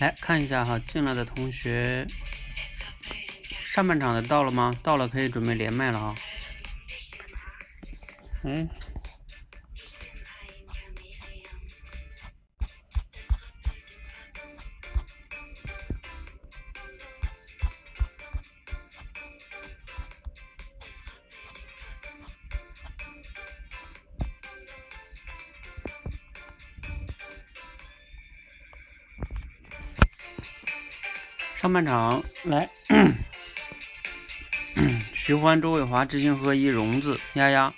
来看一下哈，进来的同学，上半场的到了吗？到了可以准备连麦了啊。嗯。上半场来，徐欢、周伟华、知行合一、荣字、丫丫，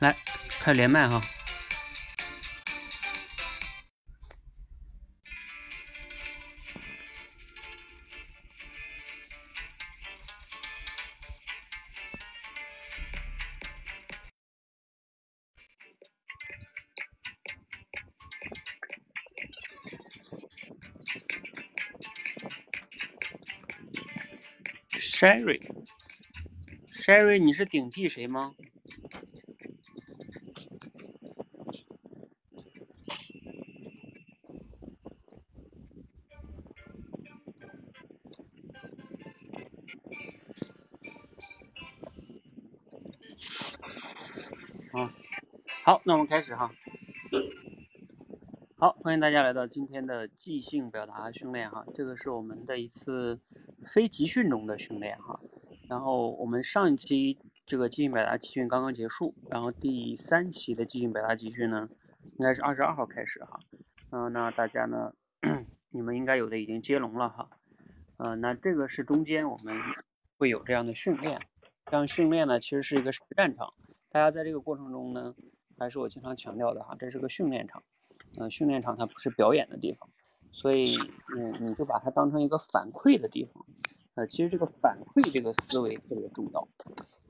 来开连麦哈。Sherry，Sherry，你是顶替谁吗？好，那我们开始哈。好，欢迎大家来到今天的即兴表达训练哈，这个是我们的一次。非集训中的训练哈，然后我们上一期这个即兴表达集训刚刚结束，然后第三期的即兴表达集训呢，应该是二十二号开始哈，嗯，那大家呢，你们应该有的已经接龙了哈，嗯，那这个是中间我们会有这样的训练，这样训练呢其实是一个实战场，大家在这个过程中呢，还是我经常强调的哈，这是个训练场，嗯，训练场它不是表演的地方。所以，嗯，你就把它当成一个反馈的地方，呃，其实这个反馈这个思维特别重要，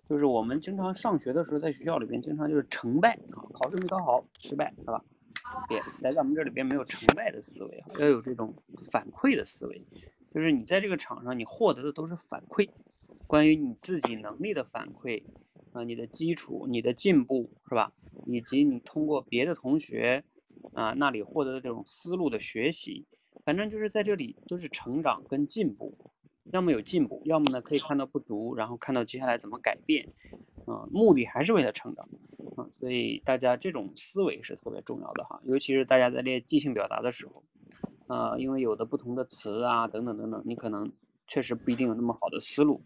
就是我们经常上学的时候，在学校里边经常就是成败啊，考试没考好，失败是吧？别来咱们这里边没有成败的思维，要有这种反馈的思维，就是你在这个场上你获得的都是反馈，关于你自己能力的反馈，啊，你的基础、你的进步是吧？以及你通过别的同学啊那里获得的这种思路的学习。反正就是在这里都是成长跟进步，要么有进步，要么呢可以看到不足，然后看到接下来怎么改变，啊，目的还是为了成长，啊，所以大家这种思维是特别重要的哈，尤其是大家在练即兴表达的时候，啊，因为有的不同的词啊等等等等，你可能确实不一定有那么好的思路，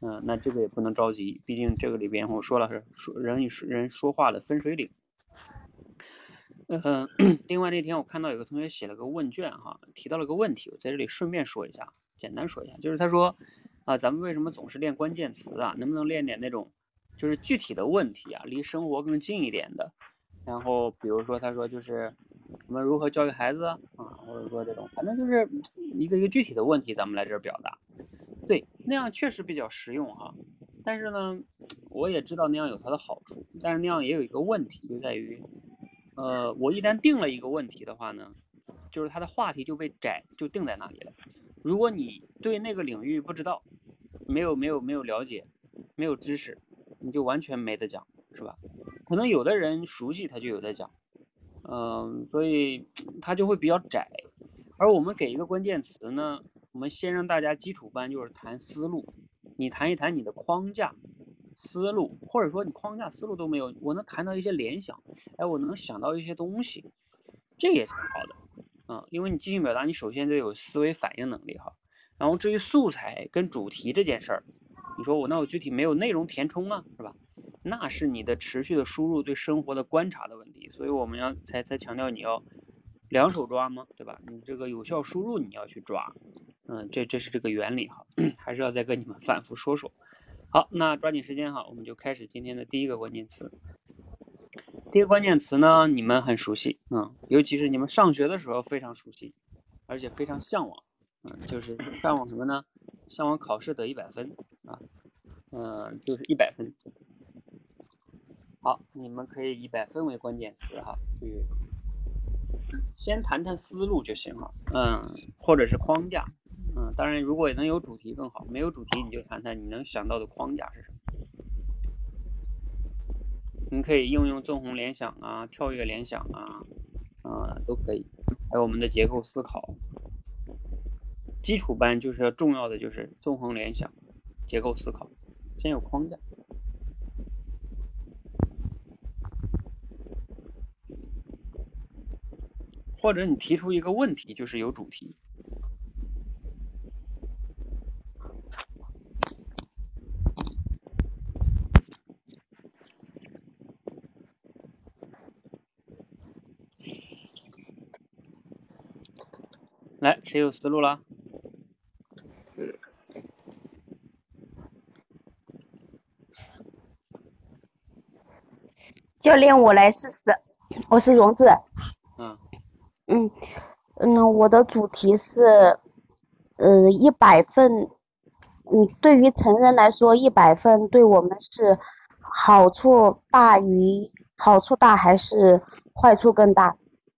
嗯，那这个也不能着急，毕竟这个里边我说了是说人与人说话的分水岭。嗯，另外那天我看到有个同学写了个问卷哈，提到了个问题，我在这里顺便说一下，简单说一下，就是他说啊，咱们为什么总是练关键词啊？能不能练点那种就是具体的问题啊，离生活更近一点的？然后比如说他说就是我们如何教育孩子啊，或者说这种，反正就是一个一个具体的问题，咱们来这儿表达。对，那样确实比较实用哈。但是呢，我也知道那样有它的好处，但是那样也有一个问题，就在于。呃，我一旦定了一个问题的话呢，就是它的话题就被窄，就定在那里了。如果你对那个领域不知道，没有没有没有了解，没有知识，你就完全没得讲，是吧？可能有的人熟悉，他就有的讲，嗯，所以 他就会比较窄。而我们给一个关键词呢，我们先让大家基础班就是谈思路，你谈一谈你的框架。思路，或者说你框架思路都没有，我能谈到一些联想，哎，我能想到一些东西，这也挺好的，嗯，因为你即兴表达，你首先得有思维反应能力哈。然后至于素材跟主题这件事儿，你说我那我具体没有内容填充啊，是吧？那是你的持续的输入对生活的观察的问题，所以我们要才才强调你要两手抓嘛，对吧？你这个有效输入你要去抓，嗯，这这是这个原理哈，还是要再跟你们反复说说。好，那抓紧时间哈，我们就开始今天的第一个关键词。第一个关键词呢，你们很熟悉，嗯，尤其是你们上学的时候非常熟悉，而且非常向往，嗯，就是向往什么呢？向往考试得一百分啊，嗯，就是一百分。好，你们可以以百分为关键词哈，去先谈谈思路就行了，嗯，或者是框架。嗯，当然，如果能有主题更好。没有主题，你就谈谈你能想到的框架是什么。你可以应用纵横联想啊，跳跃联想啊，啊，都可以。还有我们的结构思考。基础班就是要重要的就是纵横联想、结构思考，先有框架。或者你提出一个问题，就是有主题。来，谁有思路了？教练，我来试试。我是荣子。嗯。嗯嗯，我的主题是，呃，一百份。嗯，对于成人来说，一百份对我们是好处大于好处大还是坏处更大？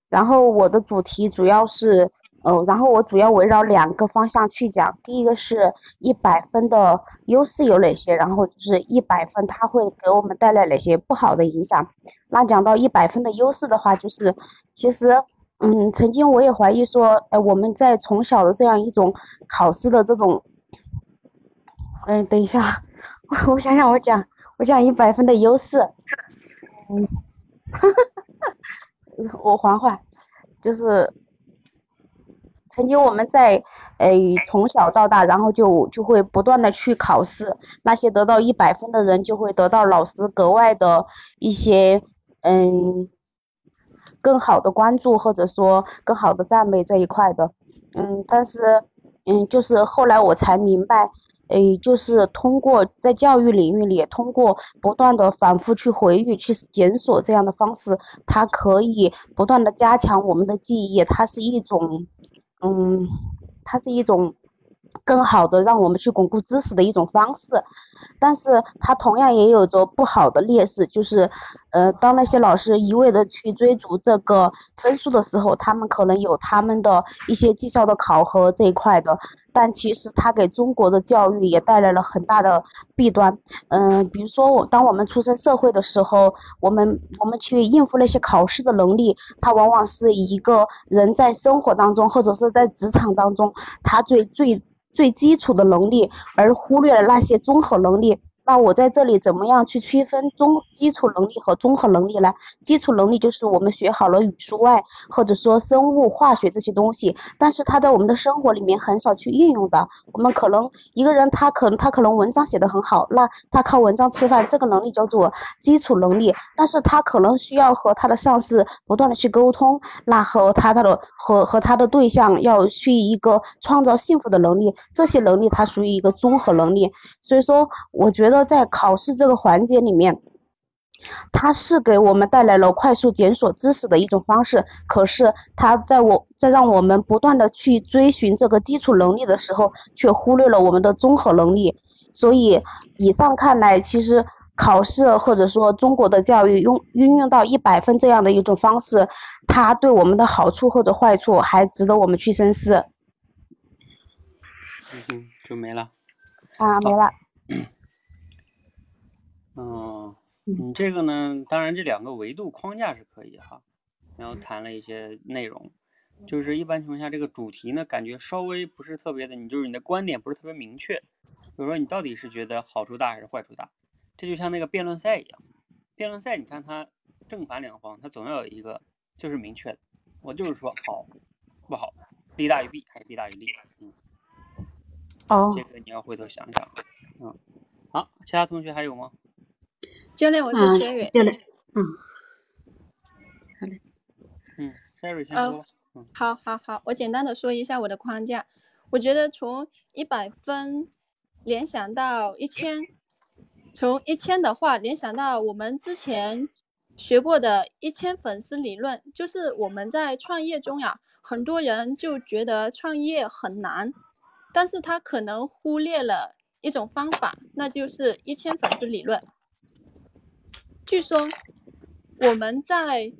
然后我的主题主要是，呃，然后我主要围绕两个方向去讲。第一个是一百分的优势有哪些？然后就是一百分它会给我们带来哪些不好的影响？那讲到一百分的优势的话，就是其实。嗯，曾经我也怀疑说，哎，我们在从小的这样一种考试的这种，嗯，等一下，我我想想，我讲我讲一百分的优势，嗯，我缓缓，就是曾经我们在哎从小到大，然后就就会不断的去考试，那些得到一百分的人就会得到老师格外的一些嗯。更好的关注或者说更好的赞美这一块的，嗯，但是，嗯，就是后来我才明白，诶，就是通过在教育领域里，通过不断的反复去回忆、去检索这样的方式，它可以不断的加强我们的记忆，它是一种，嗯，它是一种更好的让我们去巩固知识的一种方式。但是它同样也有着不好的劣势，就是，呃，当那些老师一味的去追逐这个分数的时候，他们可能有他们的一些绩效的考核这一块的，但其实它给中国的教育也带来了很大的弊端。嗯，比如说我当我们出身社会的时候，我们我们去应付那些考试的能力，它往往是一个人在生活当中或者是在职场当中，他最最。最基础的能力，而忽略了那些综合能力。那我在这里怎么样去区分中基础能力和综合能力呢？基础能力就是我们学好了语数外，或者说生物化学这些东西，但是它在我们的生活里面很少去运用的。我们可能一个人他可能他可能文章写得很好，那他靠文章吃饭，这个能力叫做基础能力。但是他可能需要和他的上司不断的去沟通，那和他他的和和他的对象要去一个创造幸福的能力，这些能力它属于一个综合能力。所以说，我觉得。在考试这个环节里面，它是给我们带来了快速检索知识的一种方式。可是，它在我在让我们不断的去追寻这个基础能力的时候，却忽略了我们的综合能力。所以，以上看来，其实考试或者说中国的教育用运用到一百分这样的一种方式，它对我们的好处或者坏处，还值得我们去深思。嗯，就没了。啊，没了。嗯，你这个呢？当然，这两个维度框架是可以哈，然后谈了一些内容，就是一般情况下，这个主题呢，感觉稍微不是特别的，你就是你的观点不是特别明确，比如说你到底是觉得好处大还是坏处大？这就像那个辩论赛一样，辩论赛你看它正反两方，它总要有一个就是明确的，我就是说好不好，利大于弊还是弊大于利？嗯，哦，这个你要回头想想，嗯，好，其他同学还有吗？教练，我是轩宇。教练，嗯，好的。嗯，Sherry 先说。嗯，好，好，好，我简单的说一下我的框架。我觉得从一百分联想到一千，从一千的话联想到我们之前学过的一千粉丝理论，就是我们在创业中呀，很多人就觉得创业很难，但是他可能忽略了一种方法，那就是一千粉丝理论。据说我们在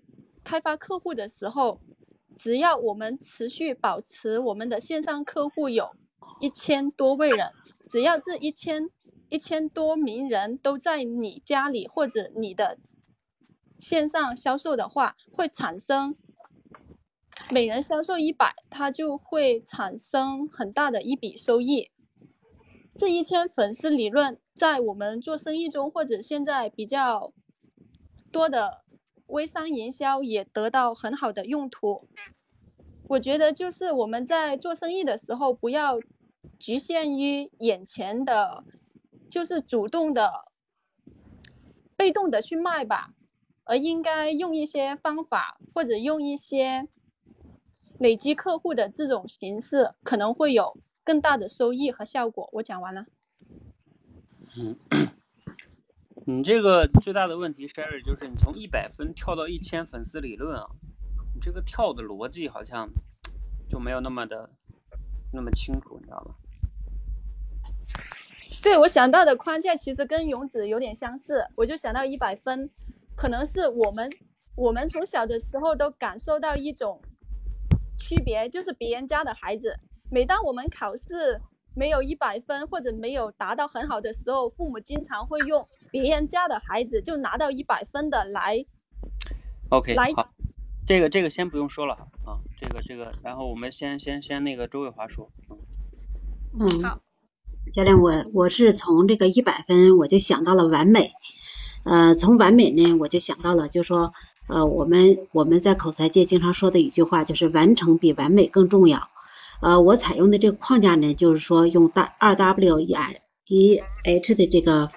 开发客户的时候，只要我们持续保持我们的线上客户有一千多位人，只要这一千一千多名人都在你家里或者你的线上销售的话，会产生每人销售一百，它就会产生很大的一笔收益。这一千粉丝理论在我们做生意中，或者现在比较多的微商营销也得到很好的用途。我觉得就是我们在做生意的时候，不要局限于眼前的，就是主动的、被动的去卖吧，而应该用一些方法，或者用一些累积客户的这种形式，可能会有更大的收益和效果。我讲完了。嗯，你这个最大的问题，Sherry，就是你从一百分跳到一千粉丝理论啊。你这个跳的逻辑好像就没有那么的那么清楚，你知道吗？对我想到的框架其实跟勇子有点相似，我就想到一百分，可能是我们我们从小的时候都感受到一种区别，就是别人家的孩子，每当我们考试没有一百分或者没有达到很好的时候，父母经常会用别人家的孩子就拿到一百分的来 OK 来好。这个这个先不用说了啊，这个这个，然后我们先先先那个周卫华说，嗯，嗯好，教练，我我是从这个一百分我就想到了完美，呃，从完美呢我就想到了，就说呃我们我们在口才界经常说的一句话就是完成比完美更重要，呃，我采用的这个框架呢就是说用大二 W E I E H 的这个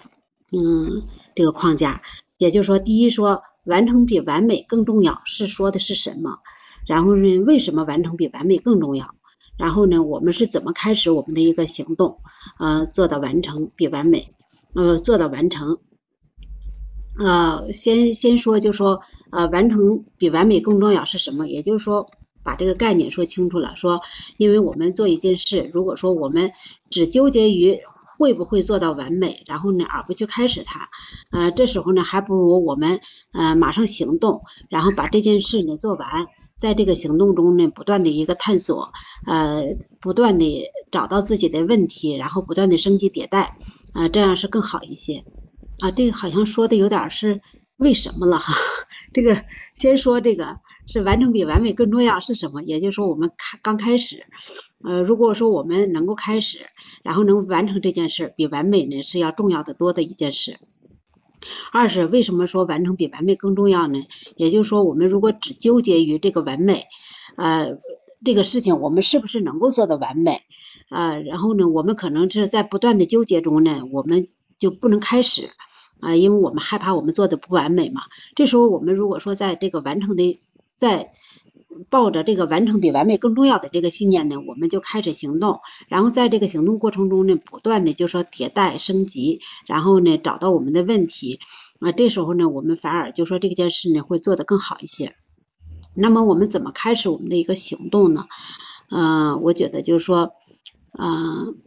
嗯这个框架，也就是说第一说。完成比完美更重要是说的是什么？然后呢，为什么完成比完美更重要？然后呢，我们是怎么开始我们的一个行动？呃，做到完成比完美，呃，做到完成。呃，先先说就说呃，完成比完美更重要是什么？也就是说，把这个概念说清楚了。说，因为我们做一件事，如果说我们只纠结于会不会做到完美，然后呢，而不去开始它，呃，这时候呢，还不如我们呃马上行动，然后把这件事呢做完，在这个行动中呢，不断的一个探索，呃，不断的找到自己的问题，然后不断的升级迭代，啊、这样是更好一些。啊，这个好像说的有点是为什么了哈？这个先说这个是完成比完美更重要是什么？也就是说我们开刚开始，呃，如果说我们能够开始，然后能完成这件事，比完美呢是要重要的多的一件事。二是为什么说完成比完美更重要呢？也就是说，我们如果只纠结于这个完美，呃，这个事情我们是不是能够做到完美？啊、然后呢，我们可能是在不断的纠结中呢，我们就不能开始。啊，因为我们害怕我们做的不完美嘛。这时候我们如果说在这个完成的，在抱着这个完成比完美更重要的这个信念呢，我们就开始行动。然后在这个行动过程中呢，不断的就说迭代升级，然后呢找到我们的问题。啊，这时候呢，我们反而就说这件事呢会做得更好一些。那么我们怎么开始我们的一个行动呢？嗯、我觉得就是说，嗯、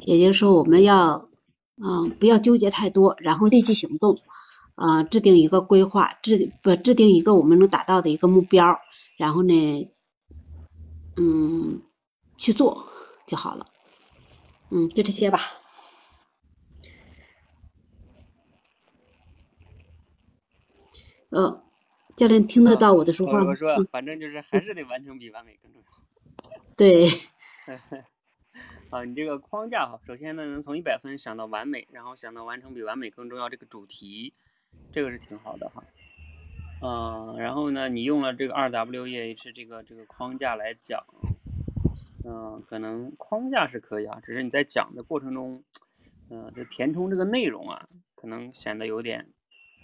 也就是说我们要。嗯，不要纠结太多，然后立即行动，呃，制定一个规划，制不制定一个我们能达到的一个目标，然后呢，嗯，去做就好了。嗯，就这些吧。呃，教练听得到我的说话吗？我我说嗯，反正就是还是得完成比完美更重要。对，啊，你这个框架哈，首先呢，能从一百分想到完美，然后想到完成比完美更重要这个主题，这个是挺好的哈。嗯、然后呢，你用了这个二 W E H 这个这个框架来讲，嗯、可能框架是可以啊，只是你在讲的过程中，嗯、就填充这个内容啊，可能显得有点，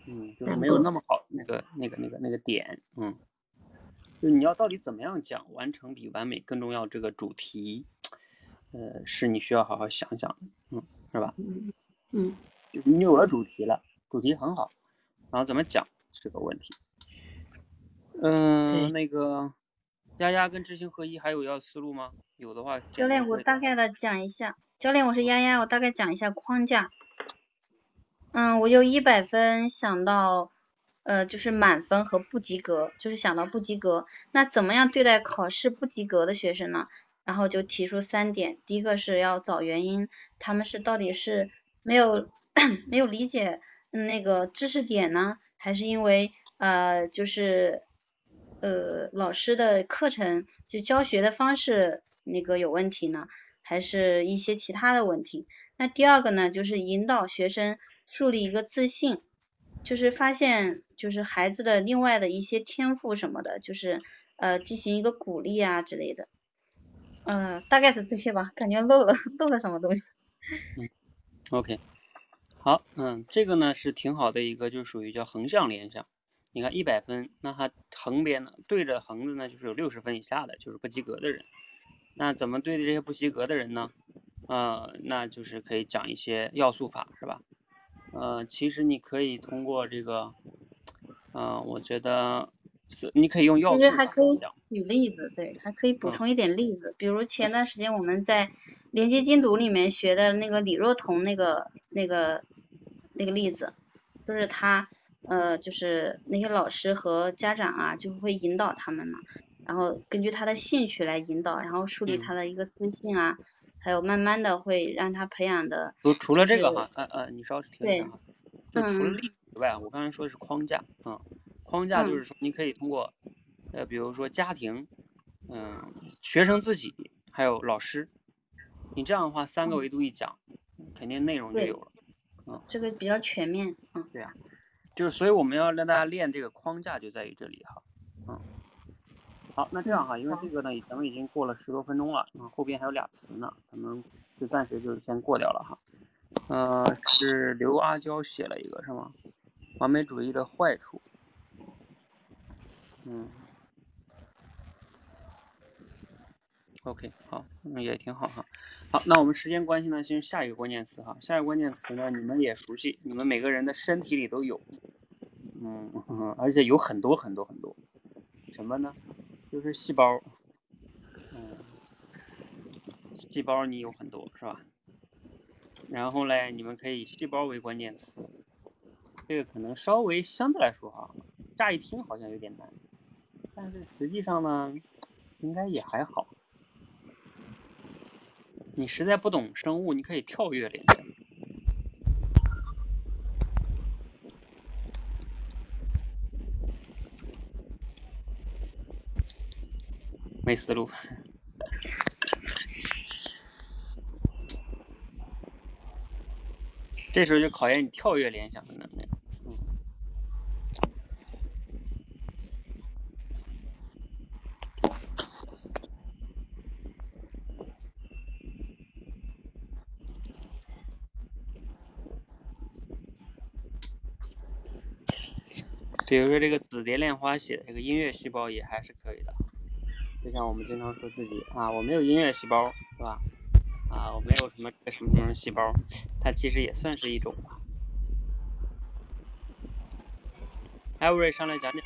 嗯，就是没有那么好那个那个那个那个点，嗯，就你要到底怎么样讲完成比完美更重要这个主题，呃，是你需要好好想想的，嗯，是吧？嗯就是你有了主题了，主题很好，然后怎么讲是个问题。嗯、对那个丫丫跟知行合一还有要思路吗？有的话，教练，我大概的讲一下。教练，我是丫丫，我大概讲一下框架。嗯，我有一百分想到，呃，就是满分和不及格，就是想到不及格。那怎么样对待考试不及格的学生呢？然后就提出三点，第一个是要找原因，他们是到底是没有 没有理解嗯那个知识点呢，还是因为呃就是呃老师的课程就教学的方式那个有问题呢，还是一些其他的问题？那第二个呢，就是引导学生树立一个自信，就是发现就是孩子的另外的一些天赋什么的，就是呃进行一个鼓励啊之类的。嗯，大概是这些吧，感觉漏了 漏了什么东西。嗯，OK，好，嗯，这个呢是挺好的一个，就属于叫横向联想。你看一百分，那它横边呢对着横的呢就是有六十分以下的，就是不及格的人。那怎么对的这些不及格的人呢？呃，那就是可以讲一些要素法，是吧？呃，其实你可以通过这个，呃，我觉得是你可以用要素其实还可以。举例子，对，还可以补嗯。充一点例子，比如前段时间我们在连接精读里面学的那个李若彤那个那个那个例子，就是他呃就是那些老师和家长啊就会引导他们嘛，然后根据他的兴趣来引导，然后树立嗯。他的一个自信啊，还有慢慢的会让他培养的除除了这个哈，呃呃，你稍停一下对哈，就除了嗯。例子以外，我刚才说的是框架，嗯，框架就嗯是说你可以通过，呃，比如说家庭，嗯，学生自己，还有老师，你这样的话三个维度一讲，肯定内容就有了。嗯这个比较全面，嗯对呀就是所以我们要让大家练这个框架，就在于这里哈，嗯。好，那这样哈，因为这个呢，咱们已经过了十多分钟了，嗯，后边还有俩词呢，咱们就暂时就先过掉了哈。呃，是刘阿娇写了一个是吗？完美主义的坏处。嗯。OK，好，那，也挺好哈。好，那我们时间关系呢，进入下一个关键词哈。下一个关键词呢，你们也熟悉，你们每个人的身体里都有，嗯，而且有很多很多很多。什么呢？就是细胞，嗯，细胞你有很多是吧？然后嘞，你们可以以细胞为关键词，这个可能稍微相对来说哈，乍一听好像有点难，但是实际上呢，应该也还好。你实在不懂生物，你可以跳跃联想。没思路。这时候就考验你跳跃联想的能力。嗯，比如说这个紫蝶恋花写的这个音乐细胞也还是可以的。就像我们经常说自己啊，我没有音乐细胞，是吧？啊，我没有什么什么什么细胞，它其实也算是一种吧。艾瑞上来讲讲。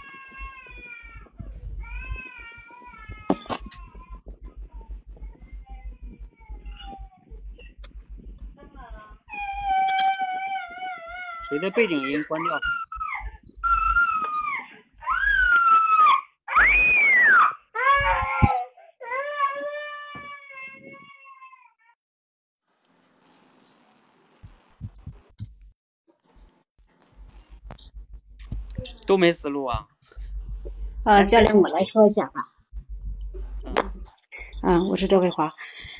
谁的背景音关掉？都没思路啊！呃，教练，我来说一下吧。嗯，我是周慧华。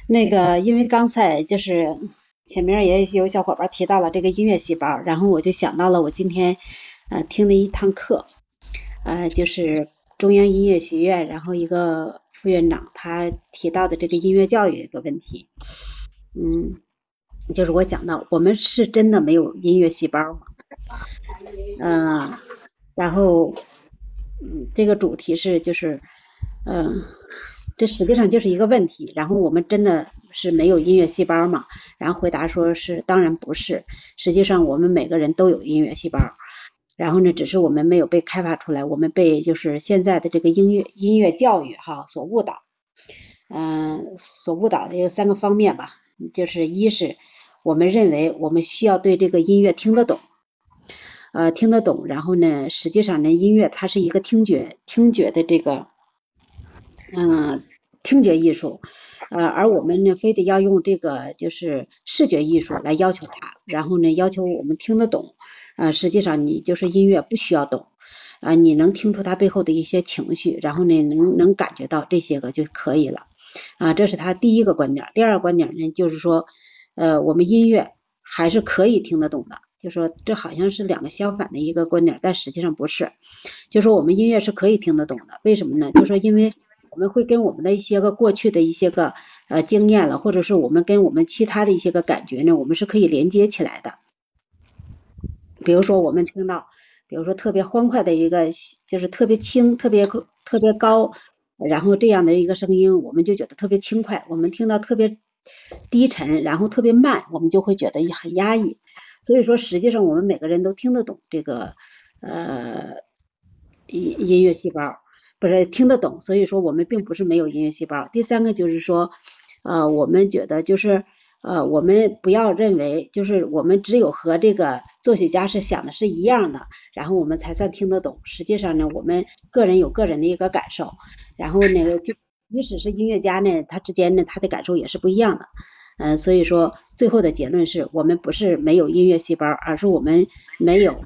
那个，因为刚才就是前面也有小伙伴提到了这个音乐细胞，然后我就想到了我今天呃听的一堂课，呃，就是中央音乐学院，然后一个副院长他提到的这个音乐教育一个问题。嗯，就是我讲到，我们是真的没有音乐细胞吗？嗯、然后，嗯，这个主题是就是，嗯、这实际上就是一个问题。然后我们真的是没有音乐细胞吗？然后回答说是，当然不是。实际上我们每个人都有音乐细胞，然后呢，只是我们没有被开发出来，我们被就是现在的这个音乐音乐教育哈所误导。嗯、所误导的有三个方面吧，就是一是我们认为我们需要对这个音乐听得懂。呃，听得懂，然后呢，实际上呢，音乐它是一个听觉听觉的这个，嗯，听觉艺术，呃，而我们呢，非得要用这个就是视觉艺术来要求它，然后呢，要求我们听得懂，呃，实际上你就是音乐不需要懂，啊，你能听出他背后的一些情绪，然后呢，能能感觉到这些个就可以了。啊，这是他第一个观点。第二个观点呢，就是说，呃，我们音乐还是可以听得懂的。就说这好像是两个相反的一个观点，但实际上不是。就说我们音乐是可以听得懂的，为什么呢？就说因为我们会跟我们的一些个过去的一些个呃经验了，或者是我们跟我们其他的一些个感觉呢，我们是可以连接起来的。比如说我们听到，比如说特别欢快的一个，就是特别轻、特别特别高，然后这样的一个声音，我们就觉得特别轻快；我们听到特别低沉，然后特别慢，我们就会觉得很压抑。所以说，实际上我们每个人都听得懂这个呃音音乐细胞，不是听得懂。所以说，我们并不是没有音乐细胞。第三个就是说，呃，我们觉得就是呃，我们不要认为就是我们只有和这个作曲家是想的是一样的，然后我们才算听得懂。实际上呢，我们个人有个人的一个感受，然后那个，就即使是音乐家呢，他之间呢，他的感受也是不一样的。嗯，所以说最后的结论是我们不是没有音乐细胞，而是我们没有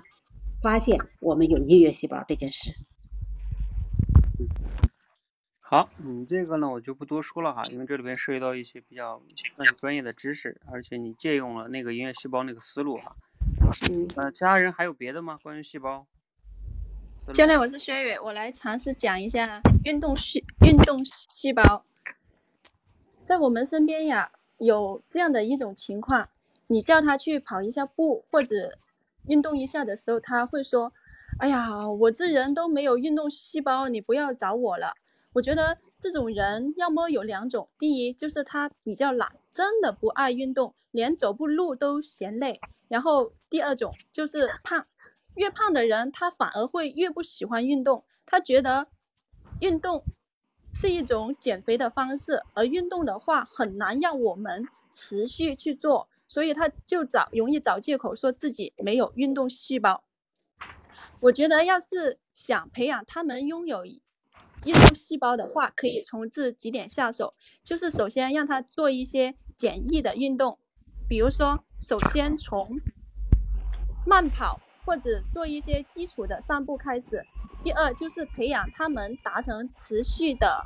发现我们有音乐细胞这件事。好，你这个呢我就不多说了哈，因为这里边涉及到一些比较算是专业的知识，而且你借用了那个音乐细胞那个思路哈。嗯。呃，其他人还有别的吗？关于细胞？教练，我是薛宇，我来尝试讲一下运动细运动细胞，在我们身边呀。有这样的一种情况，你叫他去跑一下步或者运动一下的时候，他会说：“哎呀，我这人都没有运动细胞，你不要找我了。”我觉得这种人要么有两种：第一，就是他比较懒，真的不爱运动，连走步路都嫌累；然后第二种就是胖，越胖的人他反而会越不喜欢运动，他觉得运动。是一种减肥的方式，而运动的话很难让我们持续去做，所以他就找容易找借口说自己没有运动细胞。我觉得要是想培养他们拥有运动细胞的话，可以从这几点下手，就是首先让他做一些简易的运动，比如说首先从慢跑或者做一些基础的散步开始。第二就是培养他们达成持续的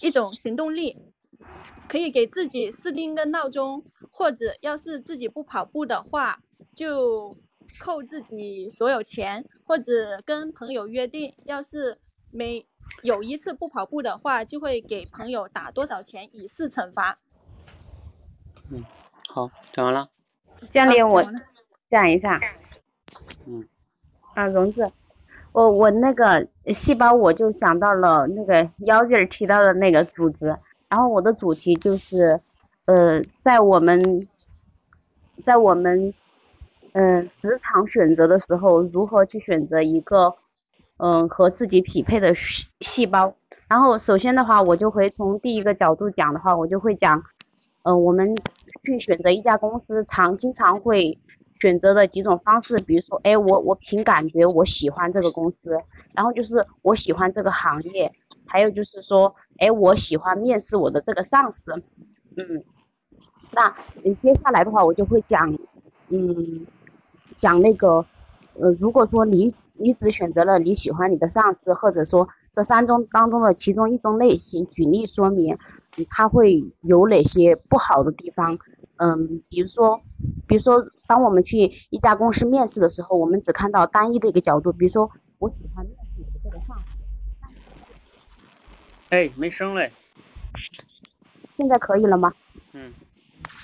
一种行动力，可以给自己设定个闹钟，或者要是自己不跑步的话，就扣自己所有钱，或者跟朋友约定，要是每有一次不跑步的话，就会给朋友打多少钱以示惩罚。嗯，好，讲完了。教练，我讲一下。嗯。啊，荣子。我我那个细胞，我就想到了那个妖精提到的那个组织，然后我的主题就是，呃，在我们，在我们，嗯，职场选择的时候，如何去选择一个，嗯，和自己匹配的细细胞。然后首先的话，我就会从第一个角度讲的话，我就会讲，嗯，我们去选择一家公司，常经常会。选择的几种方式，比如说，哎，我我凭感觉我喜欢这个公司，然后就是我喜欢这个行业，还有就是说，哎，我喜欢面试我的这个上司，嗯，那嗯接下来的话我就会讲，嗯，讲那个，呃，如果说你你只选择了你喜欢你的上司，或者说这三种当中的其中一种类型，举例说明，它会有哪些不好的地方。嗯，比如说，比如说，当我们去一家公司面试的时候，我们只看到单一的一个角度。比如说，我喜欢面试的这个上司。哎，没声嘞。现在可以了吗？嗯。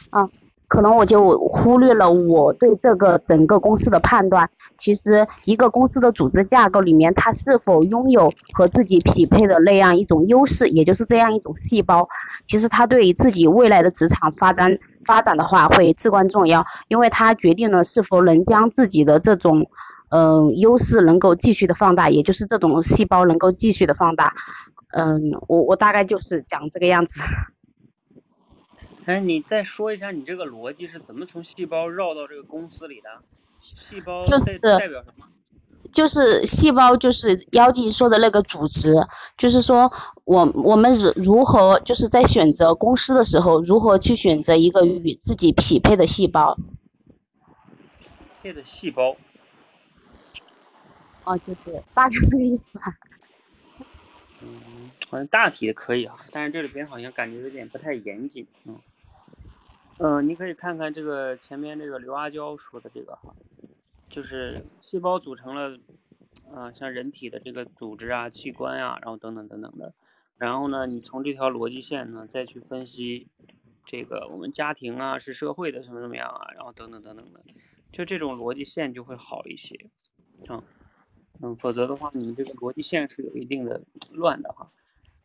啊，可能我就忽略了我对这个整个公司的判断。其实，一个公司的组织架构里面，它是否拥有和自己匹配的那样一种优势，也就是这样一种细胞，其实它对于自己未来的职场发展。发展的话会至关重要，因为它决定了是否能将自己的这种，嗯，优势能够继续的放大，也就是这种细胞能够继续的放大。嗯，我我大概就是讲这个样子。哎，你再说一下你这个逻辑是怎么从细胞绕到这个公司里的？细胞代代表什么？就是细胞，就是妖精说的那个组织，就是说我我们如如何就是在选择公司的时候，如何去选择一个与自己匹配的细胞。配的细胞。哦，就是大概这个意思吧。嗯，好像大体可以啊，但是这里边好像感觉有点不太严谨，嗯。嗯，你可以看看这个前面这个刘阿娇说的这个哈，就是细胞组成了，啊，像人体的这个组织啊、器官啊，然后等等等等的，然后呢，你从这条逻辑线呢再去分析，这个我们家庭啊是社会的什么怎么样啊，然后等等等等的，就这种逻辑线就会好一些，啊，嗯，否则的话，你这个逻辑线是有一定的乱的哈。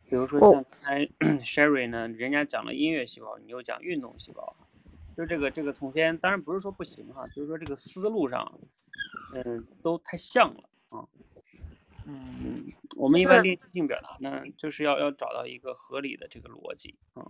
比如说像刚才 Sherry 呢，人家讲了音乐细胞，你又讲运动细胞，就这个这个从前当然不是说不行哈，就是说这个思路上，嗯，都太像了啊。嗯，我们一般练即兴表达呢，就是要要找到一个合理的这个逻辑啊。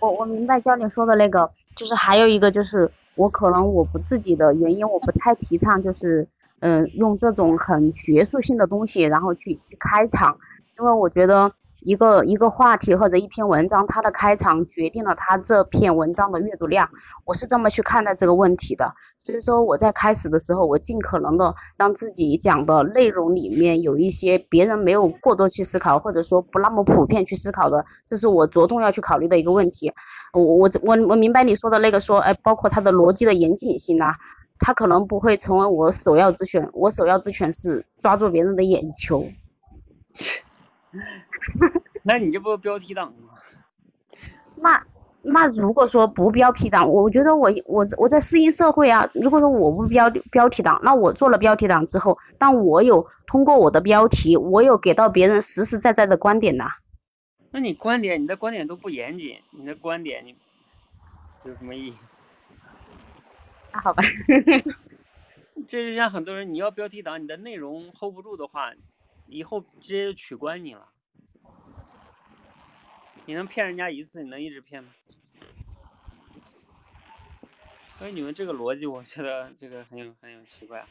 我我明白教练说的那个，就是还有一个就是我可能我不自己的原因，我不太提倡就是嗯用这种很学术性的东西，然后去去开场。因为我觉得一个一个话题或者一篇文章，它的开场决定了它这篇文章的阅读量，我是这么去看待这个问题的。所以说我在开始的时候，我尽可能的让自己讲的内容里面有一些别人没有过多去思考，或者说不那么普遍去思考的，这是我着重要去考虑的一个问题。我我我我明白你说的那个说，哎，包括它的逻辑的严谨性啊，它可能不会成为我首要之选。我首要之选是抓住别人的眼球。那你这不标题党吗？那那如果说不标题党，我觉得我我我在适应社会啊。如果说我不标标题党，那我做了标题党之后，但我有通过我的标题，我有给到别人实实在在的观点呐。那你观点，你的观点都不严谨，你的观点你有什么意义？那 好吧。这就像很多人，你要标题党，你的内容 hold 不住的话。以后直接就取关你了，你能骗人家一次，你能一直骗吗？所以你们这个逻辑，我觉得这个很有很有奇怪哈。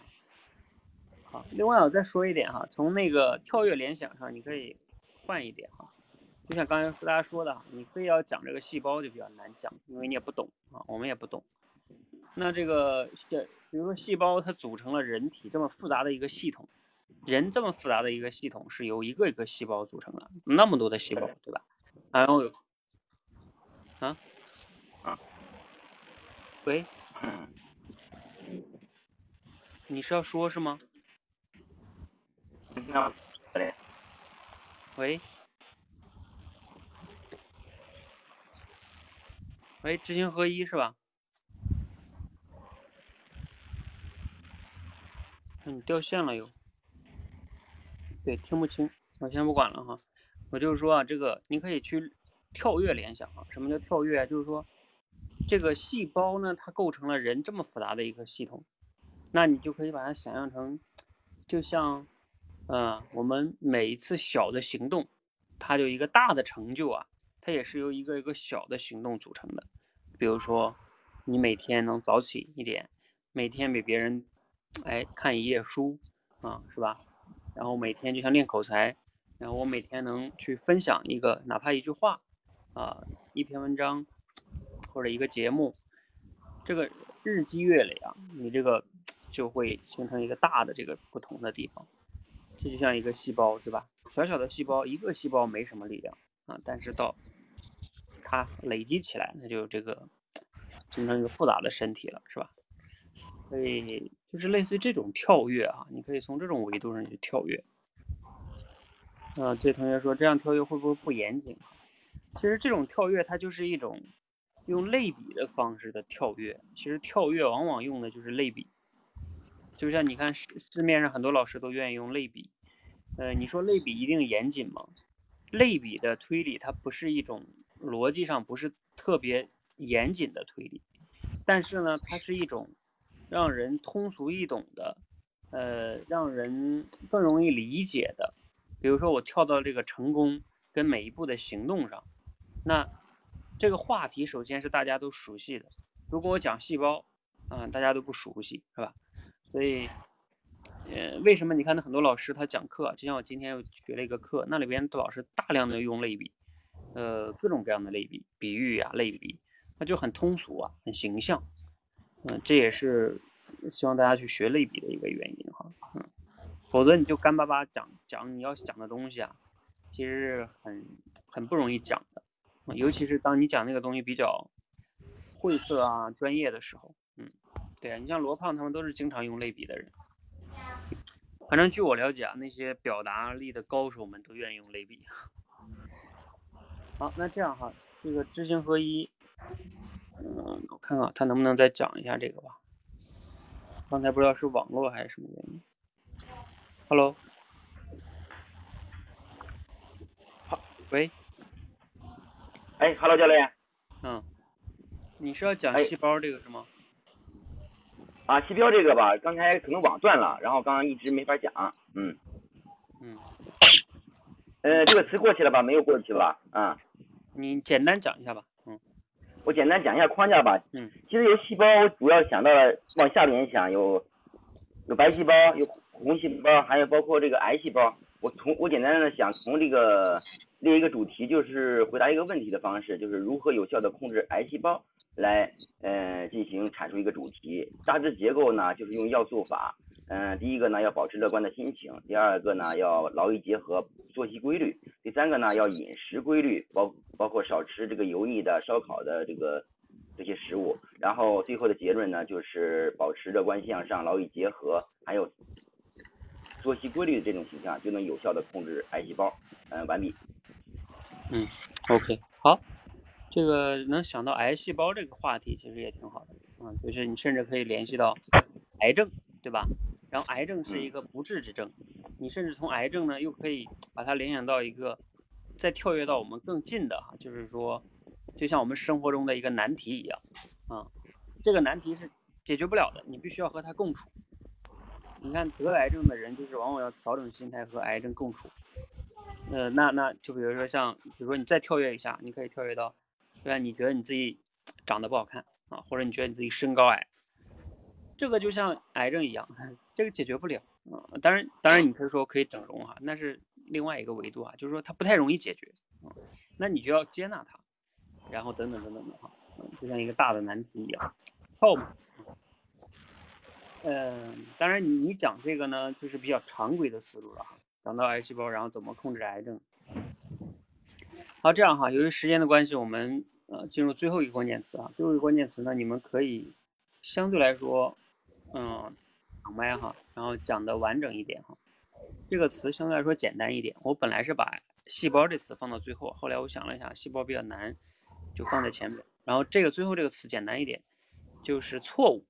好，另外我再说一点哈，从那个跳跃联想上，你可以换一点哈。就像刚才和大家说的，你非要讲这个细胞就比较难讲，因为你也不懂啊，我们也不懂。那这个比如说细胞它组成了人体这么复杂的一个系统。人这么复杂的一个系统是由一个一个细胞组成的，那么多的细胞，对吧？然后，啊啊，喂，你是要说是吗？喂，喂，知行合一是吧？你掉线了又。对，听不清，我先不管了哈。我就是说啊，这个你可以去跳跃联想啊。什么叫跳跃？就是说，这个细胞呢，它构成了人这么复杂的一个系统，那你就可以把它想象成，就像，嗯，我们每一次小的行动，它就一个大的成就啊，它也是由一个一个小的行动组成的。比如说，你每天能早起一点，每天比别人，哎，看一页书啊，是吧？然后每天就像练口才，然后我每天能去分享一个哪怕一句话，啊，一篇文章或者一个节目，这个日积月累啊，你这个就会形成一个大的这个不同的地方。这就像一个细胞，对吧？小小的细胞，一个细胞没什么力量啊，但是到它累积起来，那就这个 形成一个复杂的身体了，是吧？所以就是类似于这种跳跃啊，你可以从这种维度上去跳跃。啊，这同学说这样跳跃会不会不严谨？其实这种跳跃它就是一种用类比的方式的跳跃。其实跳跃往往用的就是类比，就像你看市市面上很多老师都愿意用类比。呃，你说类比一定严谨吗？类比的推理它不是一种逻辑上不是特别严谨的推理，但是呢，它是一种。让人通俗易懂的，呃，让人更容易理解的。比如说，我跳到这个成功跟每一步的行动上，那这个话题首先是大家都熟悉的。如果我讲细胞，啊，大家都不熟悉，是吧？所以，呃，为什么你看那很多老师他讲课，就像我今天又学了一个课，那里边的老师大量的用类比，呃，各种各样的类比、比喻啊、类比，那就很通俗啊，很形象。嗯，这也是希望大家去学类比的一个原因哈，嗯，否则你就干巴巴讲讲你要讲的东西啊，其实很很不容易讲的，尤其是当你讲那个东西比较晦涩啊、专业的时候，嗯，对啊，你像罗胖他们都是经常用类比的人，反正据我了解啊，那些表达力的高手们都愿意用类比。好，那这样哈，这个知行合一。嗯，我看看他能不能再讲一下这个吧。刚才不知道是网络还是什么原因。Hello，好，喂，哎，Hello，教练。嗯，你是要讲细胞这个是吗？啊，细胞这个吧，刚才可能网断了，然后刚刚一直没法讲。嗯。嗯。呃，这个词过去了吧？没有过去吧？啊。你简单讲一下吧。我简单讲一下框架吧。嗯。其实有细胞，我主要想到了往下联想，有有白细胞，有红细胞，还有包括这个癌细胞。我从我简单的想从这个另一个主题，就是回答一个问题的方式，就是如何有效的控制癌细胞，来呃进行阐述一个主题。大致结构呢，就是用要素法。嗯，第一个呢要保持乐观的心情，第二个呢要劳逸结合，作息规律，第三个呢要饮食规律，包包括少吃这个油腻的、烧烤的这个这些食物，然后最后的结论呢就是保持乐观向上、劳逸结合，还有作息规律的这种形象，就能有效的控制癌细胞。嗯，完毕。嗯，OK，好，这个能想到癌细胞这个话题其实也挺好的，嗯，就是你甚至可以联系到癌症，对吧？然后癌症是一个不治之症，你甚至从癌症呢又可以把它联想到一个，再跳跃到我们更近的哈，就是说，就像我们生活中的一个难题一样，啊，这个难题是解决不了的，你必须要和它共处。你看得癌症的人就是往往要调整心态和癌症共处，呃，那那就比如说像，比如说你再跳跃一下，你可以跳跃到，对吧？你觉得你自己长得不好看啊，或者你觉得你自己身高矮。这个就像癌症一样，这个解决不了啊。当然，当然你可以说可以整容哈，那是另外一个维度啊，就是说它不太容易解决啊。那你就要接纳它，然后等等等等的哈，就像一个大的难题一样，跳嘛。嗯，当然你你讲这个呢，就是比较常规的思路了哈。讲到癌细胞，然后怎么控制癌症。好，这样哈，由于时间的关系，我们呃进入最后一个关键词啊。最后一个关键词呢，你们可以相对来说。嗯，讲麦哈，然后讲的完整一点哈。这个词相对来说简单一点。我本来是把“细胞”这词放到最后，后来我想了一下，细胞比较难，就放在前面。然后这个最后这个词简单一点，就是错误。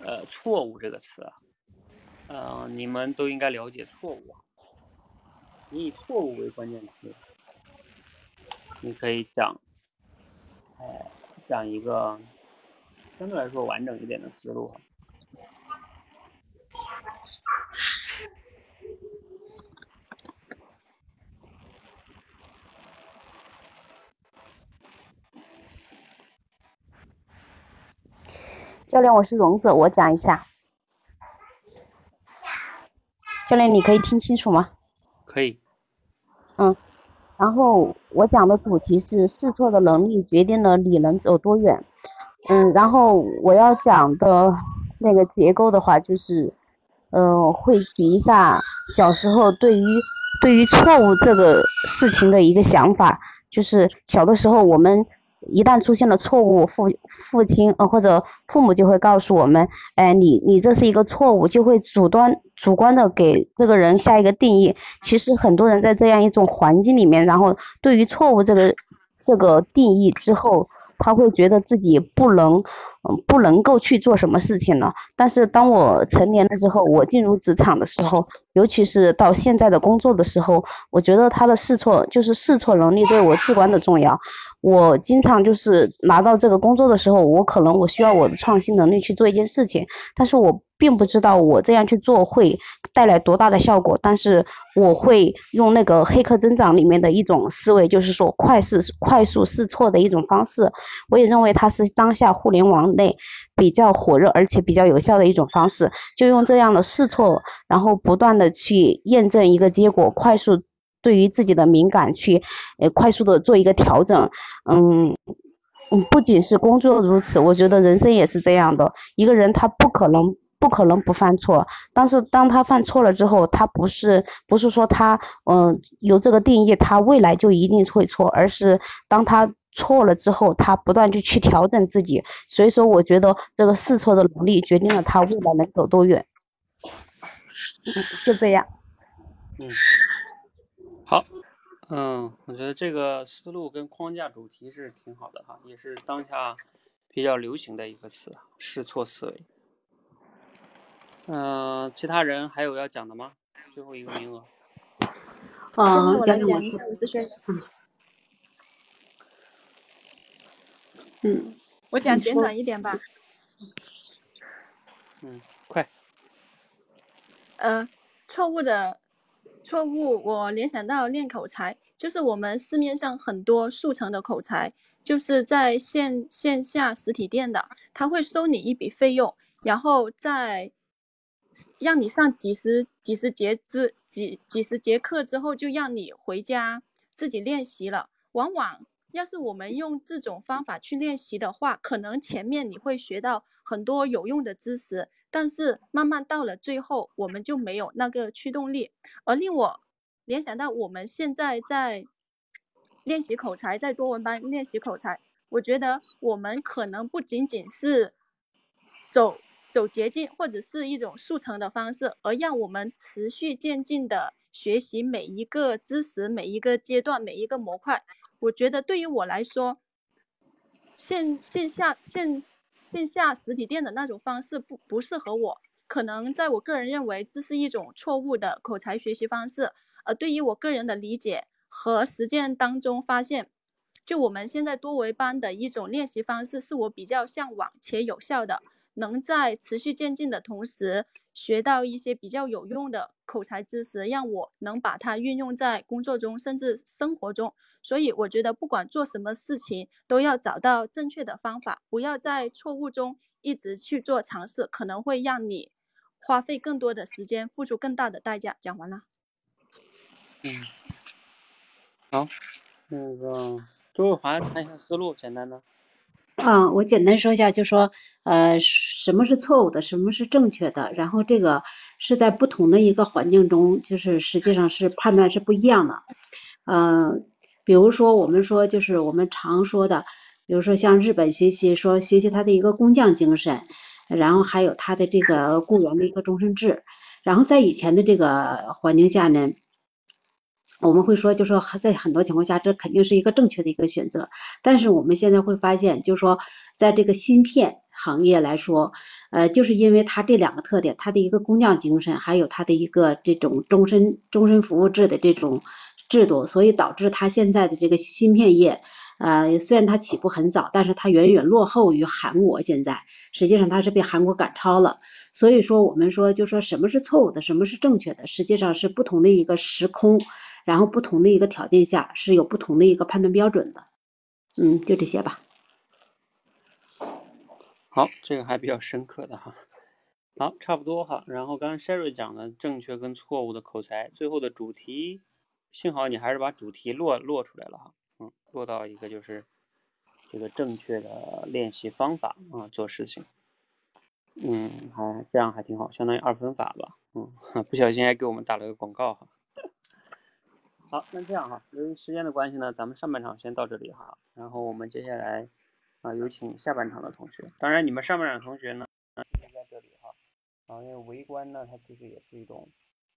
呃，错误这个词啊，呃，你们都应该了解错误。你以错误为关键词，你可以讲，哎，讲一个。相对来说完整一点的思路。教练，我是荣子，我讲一下。教练，你可以听清楚吗？可以。嗯，然后我讲的主题是试错的能力决定了你能走多远。嗯，然后我要讲的那个结构的话，就是，嗯，会提一下小时候对于对于错误这个事情的一个想法，就是小的时候我们一旦出现了错误，父父亲呃或者父母就会告诉我们，哎，你你这是一个错误，就会主端主观的给这个人下一个定义。其实很多人在这样一种环境里面，然后对于错误这个这个定义之后。他会觉得自己不能，嗯，不能够去做什么事情了。但是当我成年了之后，我进入职场的时候，尤其是到现在的工作的时候，我觉得他的试错就是试错能力对我至关的重要。我经常就是拿到这个工作的时候，我可能我需要我的创新能力去做一件事情，但是我并不知道我这样去做会带来多大的效果。但是我会用那个黑客增长里面的一种思维，就是说快试快速试错的一种方式。我也认为它是当下互联网内比较火热而且比较有效的一种方式。就用这样的试错，然后不断的去验证一个结果，快速。对于自己的敏感去，呃，快速的做一个调整，嗯，嗯，不仅是工作如此，我觉得人生也是这样的。一个人他不可能不可能不犯错，但是当他犯错了之后，他不是不是说他嗯有这个定义，他未来就一定会错，而是当他错了之后，他不断就去调整自己。所以说，我觉得这个试错的能力决定了他未来能走多远。嗯，就这样。嗯，好。嗯，我觉得这个思路跟框架主题是挺好的哈，也是当下比较流行的一个词“试错思维”。嗯，其他人还有要讲的吗？最后一个名额。嗯，我来讲一下，我是轩。嗯。我讲简短一点吧。嗯，快。呃，错误的。错误，我联想到练口才，就是我们市面上很多速成的口才，就是在线线下实体店的，他会收你一笔费用，然后再让你上几十几十节之几几十节课之后，就让你回家自己练习了。往往要是我们用这种方法去练习的话，可能前面你会学到很多有用的知识。但是慢慢到了最后，我们就没有那个驱动力，而令我联想到我们现在在练习口才，在多文班练习口才，我觉得我们可能不仅仅是走走捷径或者是一种速成的方式，而让我们持续渐进的学习每一个知识、每一个阶段、每一个模块。我觉得对于我来说，线线下线。线下实体店的那种方式不不适合我，可能在我个人认为这是一种错误的口才学习方式。而对于我个人的理解和实践当中发现，就我们现在多维班的一种练习方式，是我比较向往且有效的，能在持续渐进的同时学到一些比较有用的口才知识，让我能把它运用在工作中甚至生活中。所以我觉得，不管做什么事情，都要找到正确的方法，不要在错误中一直去做尝试，可能会让你花费更多的时间，付出更大的代价。讲完了。嗯，好，那个周卫华谈一下思路，简单的。啊，我简单说一下，就说呃，什么是错误的，什么是正确的，然后这个是在不同的一个环境中，就是实际上是判断是不一样的，嗯。比如说，我们说就是我们常说的，比如说像日本学习，说学习他的一个工匠精神，然后还有他的这个雇员的一个终身制。然后在以前的这个环境下呢，我们会说，就说在很多情况下，这肯定是一个正确的一个选择。但是我们现在会发现，就说在这个芯片行业来说，呃，就是因为它这两个特点，它的一个工匠精神，还有它的一个这种终身终身服务制的这种。制度，所以导致它现在的这个芯片业，呃，虽然它起步很早，但是它远远落后于韩国。现在实际上它是被韩国赶超了。所以说，我们说就说什么是错误的，什么是正确的，实际上是不同的一个时空，然后不同的一个条件下是有不同的一个判断标准的。嗯，就这些吧。好，这个还比较深刻的哈。好，差不多哈。然后刚刚 Sherry 讲的正确跟错误的口才，最后的主题。幸好你还是把主题落落出来了哈，嗯，落到一个就是这个正确的练习方法啊，做事情，嗯，还这样还挺好，相当于二分法吧，嗯，不小心还给我们打了个广告哈。好，那这样哈，由于时间的关系呢，咱们上半场先到这里哈，然后我们接下来啊有请下半场的同学，当然你们上半场同学呢就在这里哈，啊，因为围观呢，它其实也是一种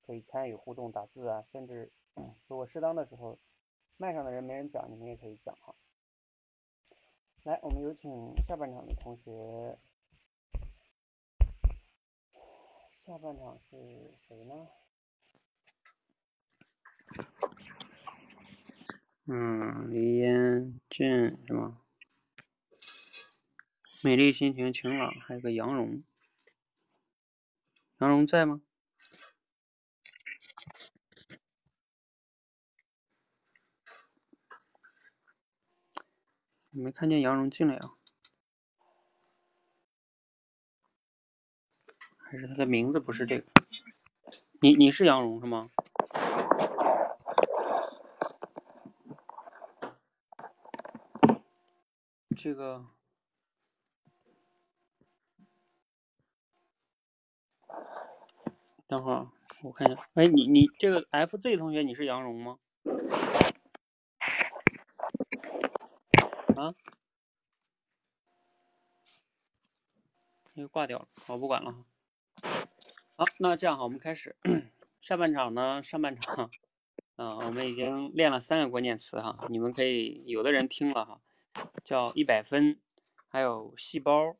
可以参与互动、打字啊，甚至。如果适当的时候，麦上的人没人讲，你们也可以讲哈。来，我们有请下半场的同学。下半场是谁呢？嗯，李嫣俊是吗？美丽心情晴朗，还有个杨蓉。杨蓉在吗？没看见杨蓉进来啊？还是他的名字不是这个？你你是杨蓉是吗？这个，等会儿我看一下。哎，你你这个 FZ 同学，你是杨蓉吗？啊？又挂掉了，我不管了。好，那这样哈，我们开始下半场呢。上半场，嗯，我们已经练了三个关键词哈，你们可以有的人听了哈，叫一百分，还有细胞，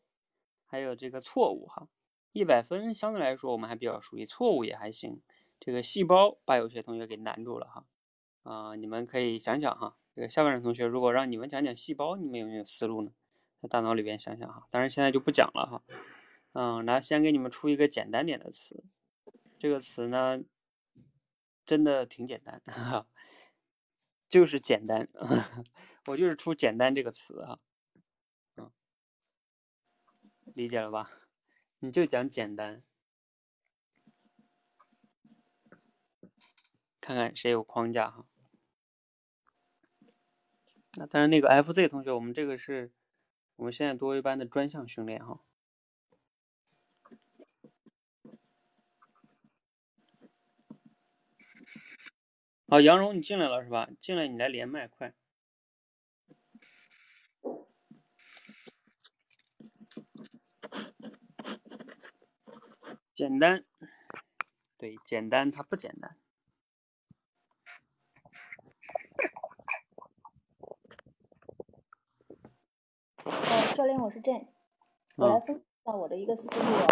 还有这个错误哈。一百分相对来说我们还比较熟悉，错误也还行。这个细胞把有些同学给难住了哈。啊，你们可以想想哈，这个下半场同学如果让你们讲讲细胞，你们有没有思路呢？在大脑里边想想哈，当然现在就不讲了哈。嗯，来先给你们出一个简单点的词，这个词呢，真的挺简单，哈，就是简单，我就是出简单这个词哈，嗯，理解了吧？你就讲简单，看看谁有框架哈。那当然，那个 FZ 同学，我们这个是。我们现在多维班的专项训练哈。好，杨蓉，你进来了是吧？进来你来连麦，快。简单，对，简单，它不简单。呃，教练，我是 Jane，我来分享一下我的一个思路啊。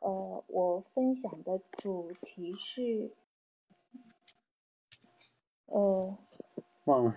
呃，我分享的主题是，呃，忘了，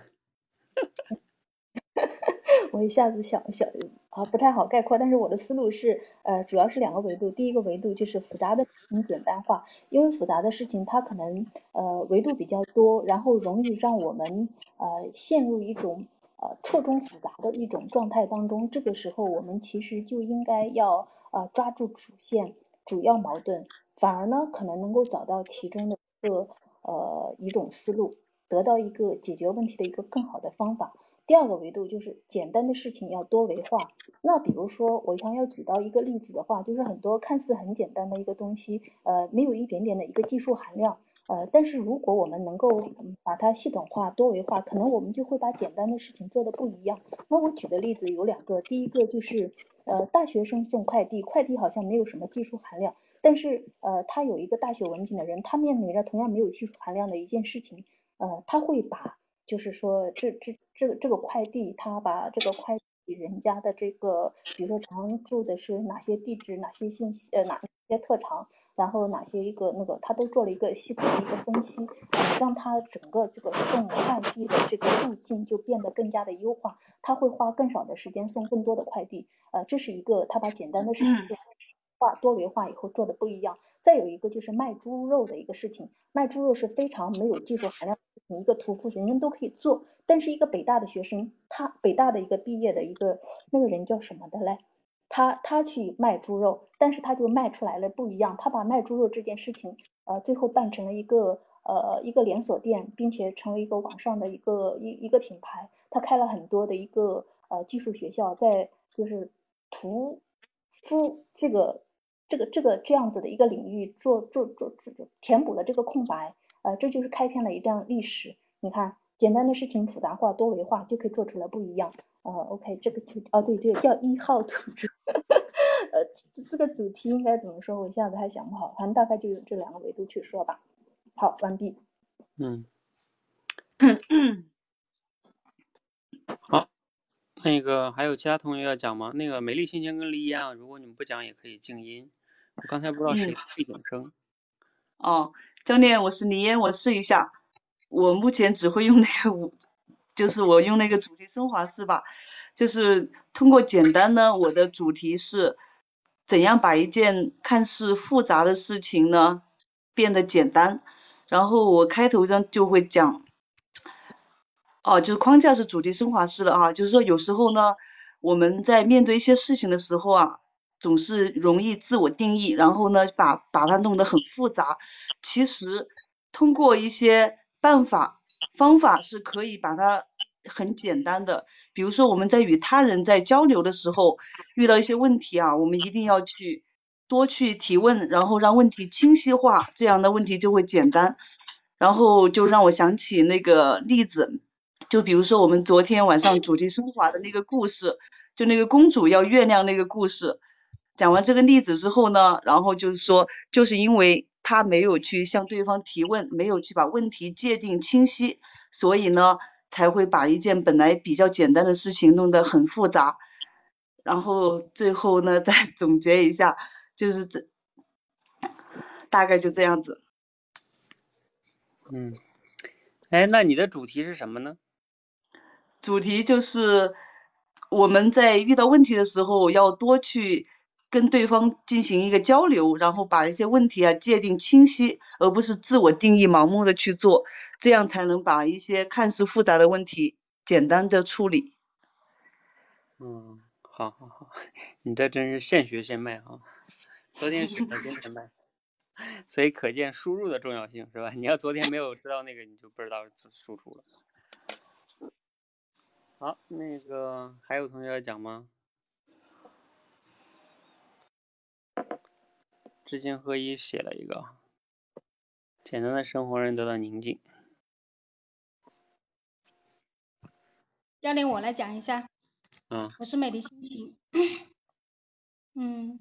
我一下子想想啊，不太好概括。但是我的思路是，呃，主要是两个维度。第一个维度就是复杂的事情简单化，因为复杂的事情它可能呃维度比较多，然后容易让我们呃陷入一种。呃，错综复杂的一种状态当中，这个时候我们其实就应该要呃抓住主线、主要矛盾，反而呢可能能够找到其中的一个呃一种思路，得到一个解决问题的一个更好的方法。第二个维度就是简单的事情要多维化。那比如说，我想要举到一个例子的话，就是很多看似很简单的一个东西，呃，没有一点点的一个技术含量。呃，但是如果我们能够把它系统化、多维化，可能我们就会把简单的事情做得不一样。那我举的例子有两个，第一个就是，呃，大学生送快递，快递好像没有什么技术含量，但是呃，他有一个大学文凭的人，他面临着同样没有技术含量的一件事情，呃，他会把，就是说这这这个这个快递，他把这个快递。人家的这个，比如说常住的是哪些地址，哪些信息，呃，哪些特长，然后哪些一个那个，他都做了一个系统的一个分析，让他整个这个送快递的这个路径就变得更加的优化，他会花更少的时间送更多的快递，呃，这是一个他把简单的事情化多维化以后做的不一样。再有一个就是卖猪肉的一个事情，卖猪肉是非常没有技术含量。一个屠夫，人人都可以做，但是一个北大的学生，他北大的一个毕业的一个那个人叫什么的嘞？他他去卖猪肉，但是他就卖出来了不一样，他把卖猪肉这件事情，呃，最后办成了一个呃一个连锁店，并且成为一个网上的一个一一个品牌。他开了很多的一个呃技术学校，在就是屠夫这个这个这个这样子的一个领域做做做做填补了这个空白。呃，这就是开篇的一段历史。你看，简单的事情复杂化、多维化，就可以做出来不一样。呃，OK，这个就哦，对对，叫一号土著。呃，这这个主题应该怎么说？我一下子还想不好，反正大概就用这两个维度去说吧。好，完毕。嗯。好，那个还有其他同学要讲吗？那个美丽心情跟李安，如果你们不讲也可以静音。我刚才不知道谁一种声。哦，教练，我是李嫣，我试一下。我目前只会用那个五，就是我用那个主题升华式吧，就是通过简单呢，我的主题是怎样把一件看似复杂的事情呢变得简单。然后我开头上就会讲，哦，就是框架是主题升华式的啊，就是说有时候呢，我们在面对一些事情的时候啊。总是容易自我定义，然后呢，把把它弄得很复杂。其实通过一些办法方法是可以把它很简单的，比如说我们在与他人在交流的时候，遇到一些问题啊，我们一定要去多去提问，然后让问题清晰化，这样的问题就会简单。然后就让我想起那个例子，就比如说我们昨天晚上主题升华的那个故事，就那个公主要月亮那个故事。讲完这个例子之后呢，然后就是说，就是因为他没有去向对方提问，没有去把问题界定清晰，所以呢，才会把一件本来比较简单的事情弄得很复杂。然后最后呢，再 总结一下，就是这大概就这样子。嗯，哎，那你的主题是什么呢？主题就是我们在遇到问题的时候，要多去。跟对方进行一个交流，然后把一些问题啊界定清晰，而不是自我定义、盲目的去做，这样才能把一些看似复杂的问题简单的处理。嗯，好好好，你这真是现学现卖啊！昨天学的，今天卖，所以可见输入的重要性是吧？你要昨天没有知道那个，你就不知道输出了。好，那个还有同学要讲吗？知行合一写了一个，简单的生活让人得到宁静。要练，我来讲一下。嗯。我是美丽心情。嗯。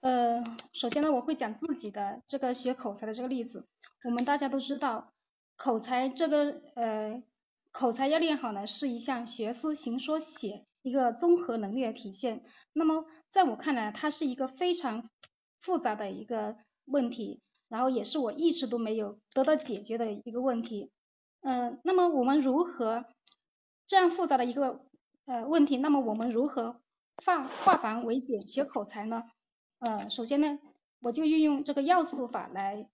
呃，首先呢，我会讲自己的这个学口才的这个例子。我们大家都知道，口才这个呃，口才要练好呢，是一项学思行说写一个综合能力的体现。那么，在我看来，它是一个非常复杂的一个问题，然后也是我一直都没有得到解决的一个问题。嗯，那么我们如何这样复杂的一个呃问题？那么我们如何化化繁为简学口才呢？呃，首先呢，我就运用这个要素法来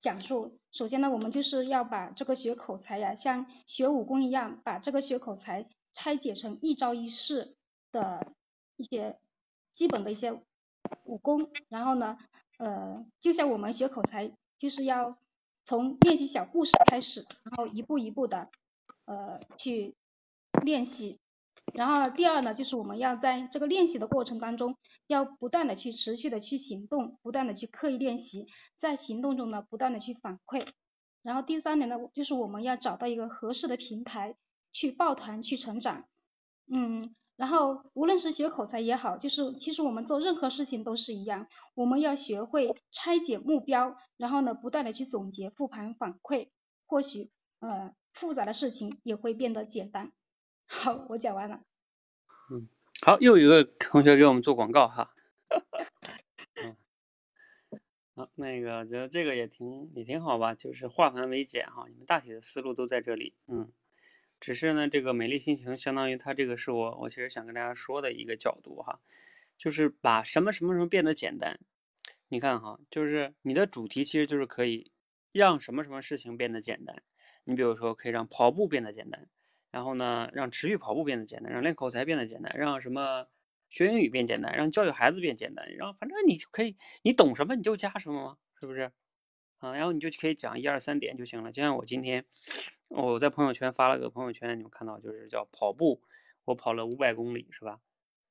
讲述。首先呢，我们就是要把这个学口才呀，像学武功一样，把这个学口才拆解成一招一式的一些。基本的一些武功，然后呢，呃，就像我们学口才，就是要从练习小故事开始，然后一步一步的呃去练习。然后第二呢，就是我们要在这个练习的过程当中，要不断的去持续的去行动，不断的去刻意练习，在行动中呢，不断的去反馈。然后第三点呢，就是我们要找到一个合适的平台去抱团去成长，嗯。然后，无论是学口才也好，就是其实我们做任何事情都是一样，我们要学会拆解目标，然后呢，不断的去总结、复盘、反馈，或许呃复杂的事情也会变得简单。好，我讲完了。嗯，好，又有一个同学给我们做广告哈。嗯，好，那个觉得这个也挺也挺好吧，就是化繁为简哈，你们大体的思路都在这里，嗯。只是呢，这个美丽心情相当于它这个是我我其实想跟大家说的一个角度哈，就是把什么什么什么变得简单。你看哈，就是你的主题其实就是可以让什么什么事情变得简单。你比如说可以让跑步变得简单，然后呢让持续跑步变得简单，让练口才变得简单，让什么学英语变简单，让教育孩子变简单，然后反正你就可以你懂什么你就加什么嘛，是不是？啊，然后你就可以讲一二三点就行了。就像我今天。我在朋友圈发了个朋友圈，你们看到就是叫跑步，我跑了五百公里是吧？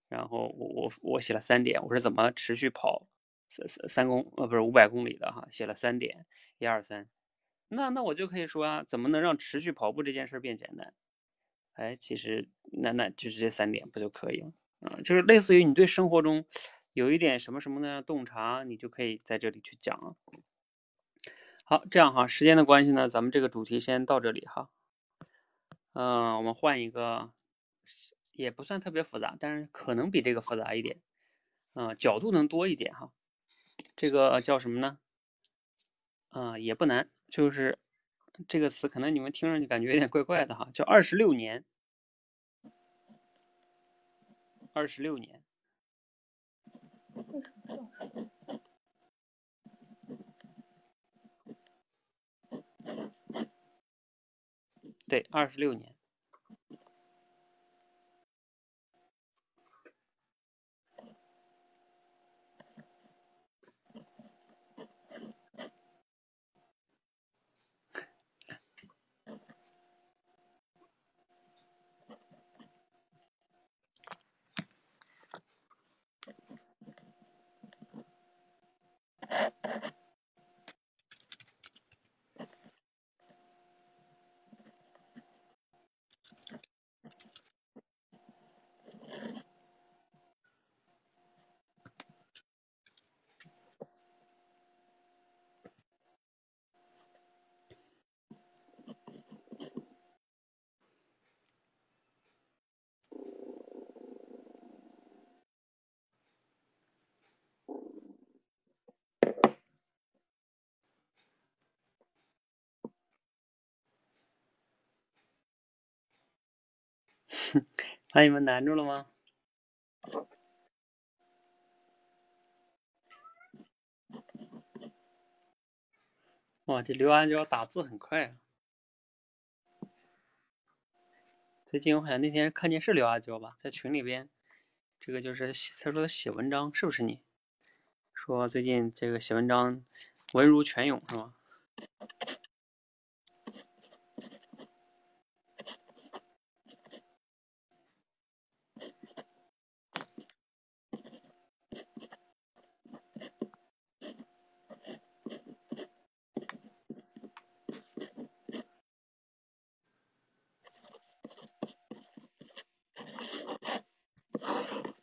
然后我我我写了三点，我是怎么持续跑三三三公呃不是五百公里的哈，写了三点一二三，那那我就可以说啊，怎么能让持续跑步这件事变简单？哎，其实那那就是这三点不就可以了？啊，就是类似于你对生活中有一点什么什么的洞察，你就可以在这里去讲。好，这样哈，时间的关系呢，咱们这个主题先到这里哈。嗯，我们换一个，也不算特别复杂，但是可能比这个复杂一点。嗯，角度能多一点哈。这个叫什么呢？嗯，也不难，就是这个词可能你们听上去感觉有点怪怪的哈，叫二十六年。二十六年。对二十六年。把你们难住了吗？哇，这刘阿娇打字很快啊！最近我好像那天看见是刘阿娇吧，在群里边，这个就是他说写文章，是不是你？说最近这个写文章文如泉涌是吗？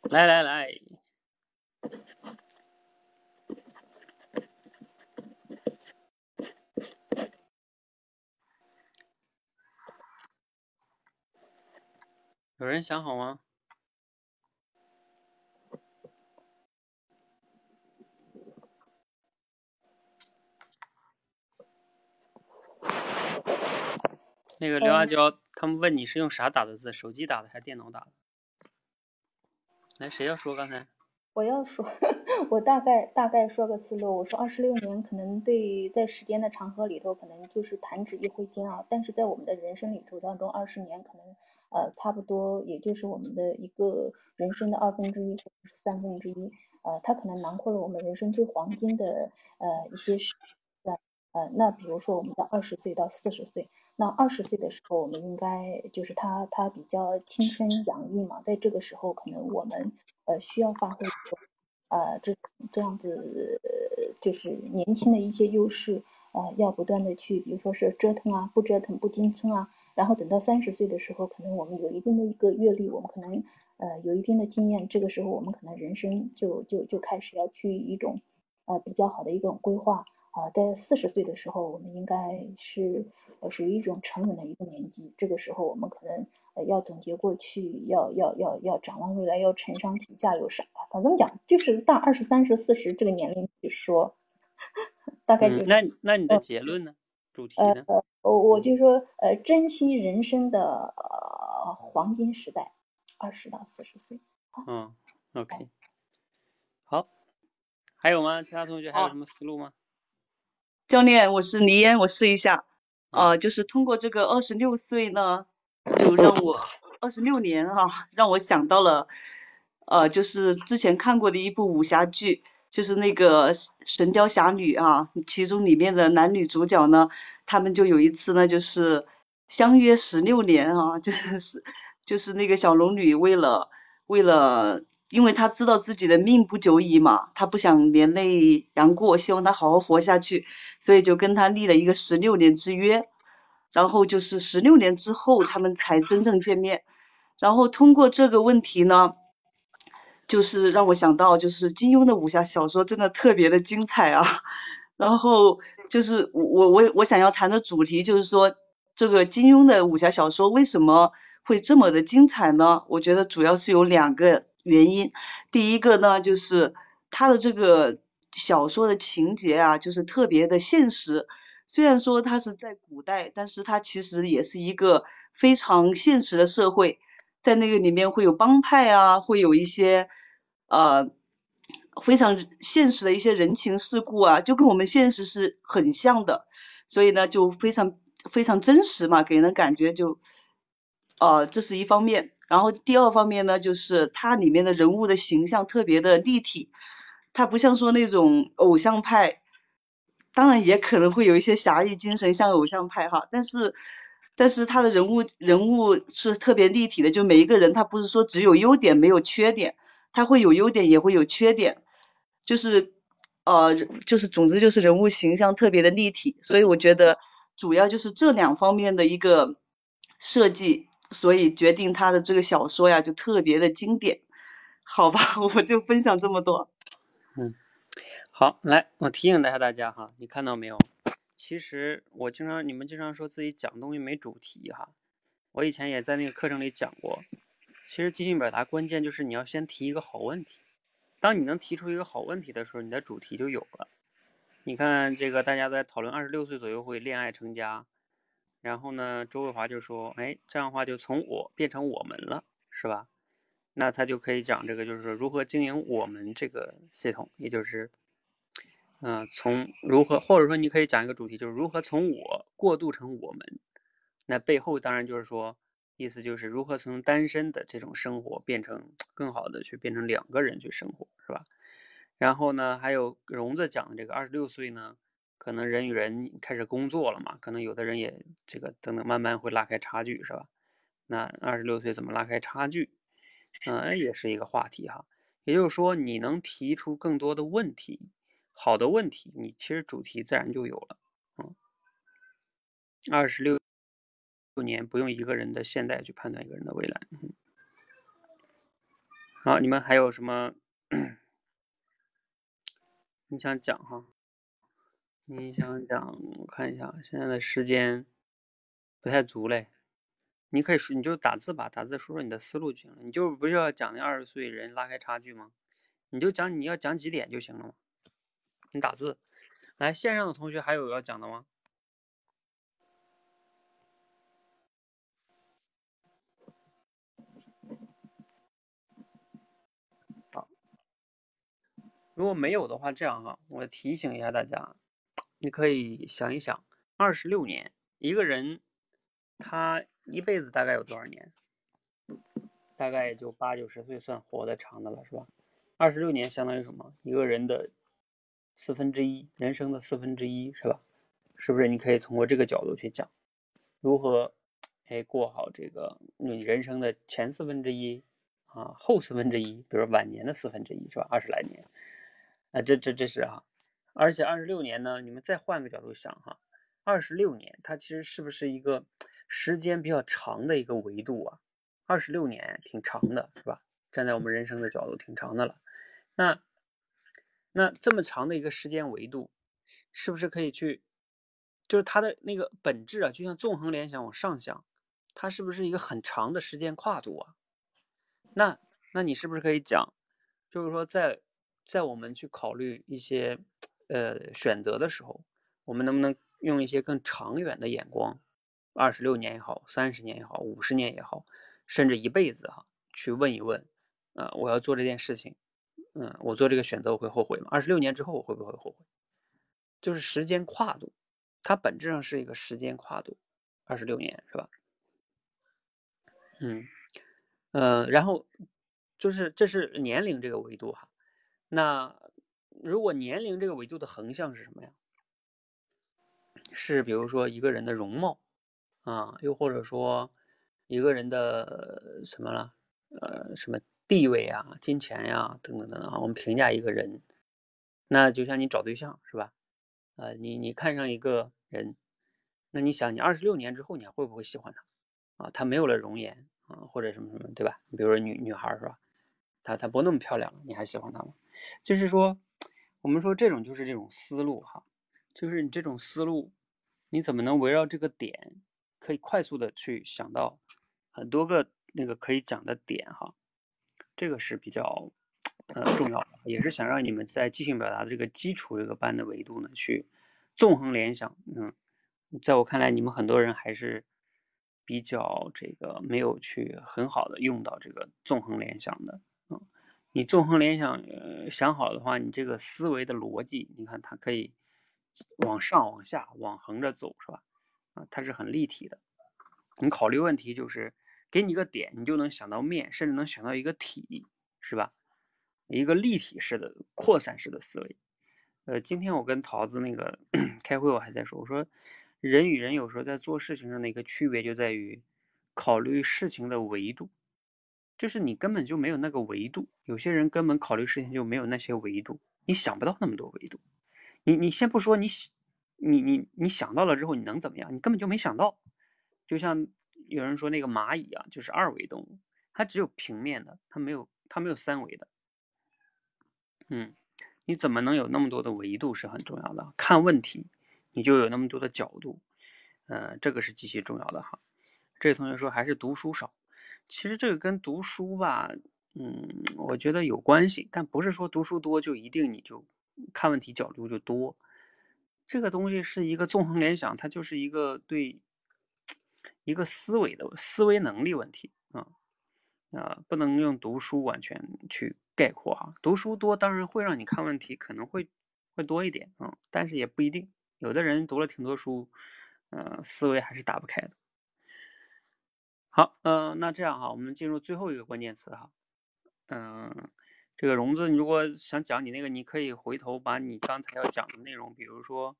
来来来，有人想好吗？那个刘阿娇，他们问你是用啥打的字？手机打的还是电脑打的？来，谁要说刚才？我要说，我大概大概说个思路。我说二十六年可能对在时间的长河里头，可能就是弹指一挥间啊。但是在我们的人生旅途当中，二十年可能呃差不多也就是我们的一个人生的二分之一或者是三分之一。呃，它可能囊括了我们人生最黄金的呃一些时。呃，那比如说我们的二十岁到四十岁。那二十岁的时候，我们应该就是他，他比较青春洋溢嘛，在这个时候，可能我们呃需要发挥呃这这样子就是年轻的一些优势，呃，要不断的去，比如说是折腾啊，不折腾不进村啊，然后等到三十岁的时候，可能我们有一定的一个阅历，我们可能呃有一定的经验，这个时候我们可能人生就就就开始要去一种呃比较好的一种规划。啊，在四十岁的时候，我们应该是呃属于一种成稳的一个年纪。这个时候，我们可能呃要总结过去，要要要要展望未来，要承上启下，有啥？反正讲就是大二十三十四十这个年龄去说，大概就那那你的结论呢？主题呢？呃，我我就说呃，珍惜人生的呃黄金时代，二十到四十岁。嗯，OK，好，还有吗？其他同学还有什么思路吗？教练，我是黎烟，我试一下，呃，就是通过这个二十六岁呢，就让我二十六年哈，让我想到了，呃，就是之前看过的一部武侠剧，就是那个《神雕侠侣》啊，其中里面的男女主角呢，他们就有一次呢，就是相约十六年啊，就是是 就是那个小龙女为了为了。因为他知道自己的命不久矣嘛，他不想连累杨过，希望他好好活下去，所以就跟他立了一个十六年之约。然后就是十六年之后，他们才真正见面。然后通过这个问题呢，就是让我想到，就是金庸的武侠小说真的特别的精彩啊。然后就是我我我想要谈的主题就是说，这个金庸的武侠小说为什么会这么的精彩呢？我觉得主要是有两个。原因，第一个呢，就是他的这个小说的情节啊，就是特别的现实。虽然说他是在古代，但是他其实也是一个非常现实的社会，在那个里面会有帮派啊，会有一些呃非常现实的一些人情世故啊，就跟我们现实是很像的，所以呢，就非常非常真实嘛，给人的感觉就。呃，这是一方面，然后第二方面呢，就是它里面的人物的形象特别的立体，它不像说那种偶像派，当然也可能会有一些侠义精神像偶像派哈，但是但是他的人物人物是特别立体的，就每一个人他不是说只有优点没有缺点，他会有优点也会有缺点，就是呃就是总之就是人物形象特别的立体，所以我觉得主要就是这两方面的一个设计。所以决定他的这个小说呀，就特别的经典，好吧，我就分享这么多。嗯，好，来，我提醒一下大家哈，你看到没有？其实我经常，你们经常说自己讲东西没主题哈，我以前也在那个课程里讲过。其实即兴表达关键就是你要先提一个好问题，当你能提出一个好问题的时候，你的主题就有了。你看这个，大家在讨论二十六岁左右会恋爱成家。然后呢，周卫华就说，哎，这样的话就从我变成我们了，是吧？那他就可以讲这个，就是说如何经营我们这个系统，也就是，嗯、从如何，或者说你可以讲一个主题，就是如何从我过渡成我们。那背后当然就是说，意思就是如何从单身的这种生活变成更好的去变成两个人去生活，是吧？然后呢，还有荣子讲的这个二十六岁呢，可能人与人开始工作了嘛，可能有的人也这个等等慢慢会拉开差距，是吧？那二十六岁怎么拉开差距？嗯，也是一个话题哈。也就是说，你能提出更多的问题，好的问题，你其实主题自然就有了。嗯，二十六六年不用一个人的现在去判断一个人的未来。嗯，好，你们还有什么 你想讲哈？你想讲，我看一下，现在的时间不太足嘞。你可以说，你就打字吧，打字说说你的思路就行了。你就不是要讲那二十岁人拉开差距吗？你就讲你要讲几点就行了嘛。你打字，来线上的同学还有要讲的吗？好，如果没有的话，这样哈，我提醒一下大家，你可以想一想，二十六年一个人。他一辈子大概有多少年？大概也就八九十岁算活得长的了，是吧？二十六年相当于什么？一个人的四分之一，人生的四分之一，是吧？是不是？你可以通过这个角度去讲，如何哎过好这个你人生的前四分之一啊，后四分之一，比如晚年的四分之一，是吧？二十来年，啊，这这这是哈，而且二十六年呢，你们再换个角度想哈，二十六年它其实是不是一个？时间比较长的一个维度啊，二十六年挺长的，是吧？站在我们人生的角度，挺长的了。那那这么长的一个时间维度，是不是可以去，就是它的那个本质啊，就像纵横联想往上想，它是不是一个很长的时间跨度啊？那那你是不是可以讲，就是说在在我们去考虑一些呃选择的时候，我们能不能用一些更长远的眼光？二十六年也好，三十年也好，五十年也好，甚至一辈子哈，去问一问，啊，我要做这件事情，嗯，我做这个选择我会后悔吗？二十六年之后我会不会后悔？就是时间跨度，它本质上是一个时间跨度，二十六年是吧？嗯，呃，然后就是这是年龄这个维度哈，那如果年龄这个维度的横向是什么呀？是比如说一个人的容貌。啊，又或者说一个人的什么了，呃，什么地位啊、金钱呀，等等等等啊，我们评价一个人，那就像你找对象是吧？呃，你你看上一个人，那你想，你二十六年之后你还会不会喜欢他？啊，他没有了容颜啊，或者什么什么，对吧？比如说女女孩是吧？她她不那么漂亮了，你还喜欢她吗？就是说，我们说这种就是这种思路哈，就是你这种思路，你怎么能围绕这个点？可以快速的去想到很多个那个可以讲的点哈，这个是比较呃重要的，也是想让你们在即兴表达的这个基础这个班的维度呢去纵横联想。嗯，在我看来，你们很多人还是比较这个没有去很好的用到这个纵横联想的。你纵横联想呃想好的话，你这个思维的逻辑，你看它可以往上、往下、往横着走，是吧？啊它是很立体的，你考虑问题就是给你一个点，你就能想到面，甚至能想到一个体，是吧？一个立体式的扩散式的思维。呃，今天我跟桃子那个 开会，我还在说，我说人与人有时候在做事情上的一个区别就在于考虑事情的维度，就是你根本就没有那个维度，有些人根本考虑事情就没有那些维度，你想不到那么多维度。你你先不说你。你你你想到了之后，你能怎么样？你根本就没想到，就像有人说那个蚂蚁啊，就是二维动物，它只有平面的，它没有它没有三维的。嗯，你怎么能有那么多的维度是很重要的。看问题，你就有那么多的角度，嗯，这个是极其重要的哈。这位同学说还是读书少，其实这个跟读书吧，嗯，我觉得有关系，但不是说读书多就一定你就看问题角度就多。这个东西是一个纵横联想，它就是一个对一个思维的思维能力问题啊啊，不能用读书完全去概括啊。读书多当然会让你看问题可能会会多一点啊，但是也不一定。有的人读了挺多书，呃，思维还是打不开的。好，呃，那这样哈，我们进入最后一个关键词哈，嗯。这个融资，你如果想讲你那个，你可以回头把你刚才要讲的内容，比如说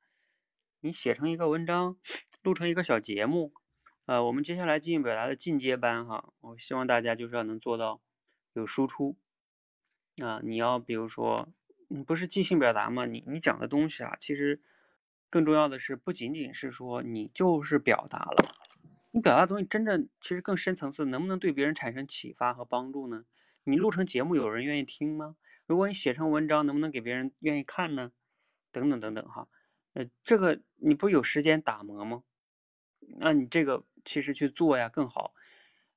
你写成一个文章，录成一个小节目，呃，我们接下来即兴表达的进阶班哈，我希望大家就是要能做到有输出啊，你要比如说你不是即兴表达吗？你你讲的东西啊，其实更重要的是不仅仅是说你就是表达了，你表达的东西真正其实更深层次，能不能对别人产生启发和帮助呢？你录成节目，有人愿意听吗？如果你写成文章，能不能给别人愿意看呢？等等等等哈，呃，这个你不有时间打磨吗？那你这个其实去做呀更好。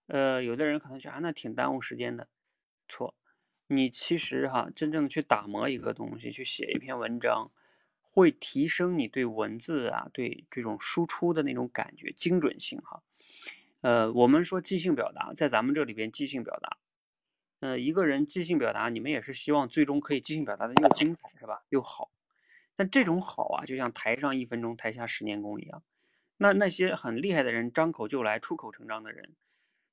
呃，有的人可能觉得啊，那挺耽误时间的。错，你其实哈，真正的去打磨一个东西，去写一篇文章，会提升你对文字啊，对这种输出的那种感觉精准性哈。呃，我们说即兴表达，在咱们这里边即兴表达。呃，一个人即兴表达，你们也是希望最终可以即兴表达的又精彩，是吧？又好。但这种好啊，就像台上一分钟，台下十年功一样。那那些很厉害的人，张口就来、出口成章的人，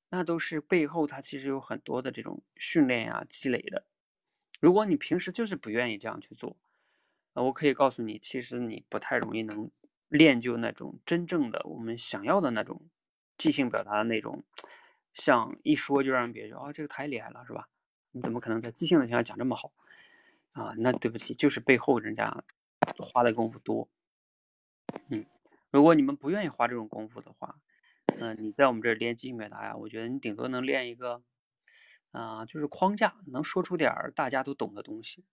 那都是背后他其实有很多的这种训练呀、积累的。如果你平时就是不愿意这样去做，我可以告诉你，其实你不太容易能练就那种真正的我们想要的那种即兴表达的那种。像一说就让别人哦，这个太厉害了，是吧？你怎么可能在即兴的情况下讲这么好啊？那对不起，就是背后人家花的功夫多。嗯，如果你们不愿意花这种功夫的话，嗯，你在我们这儿练即兴表达呀，我觉得你顶多能练一个啊，就是框架，能说出点儿大家都懂的东西。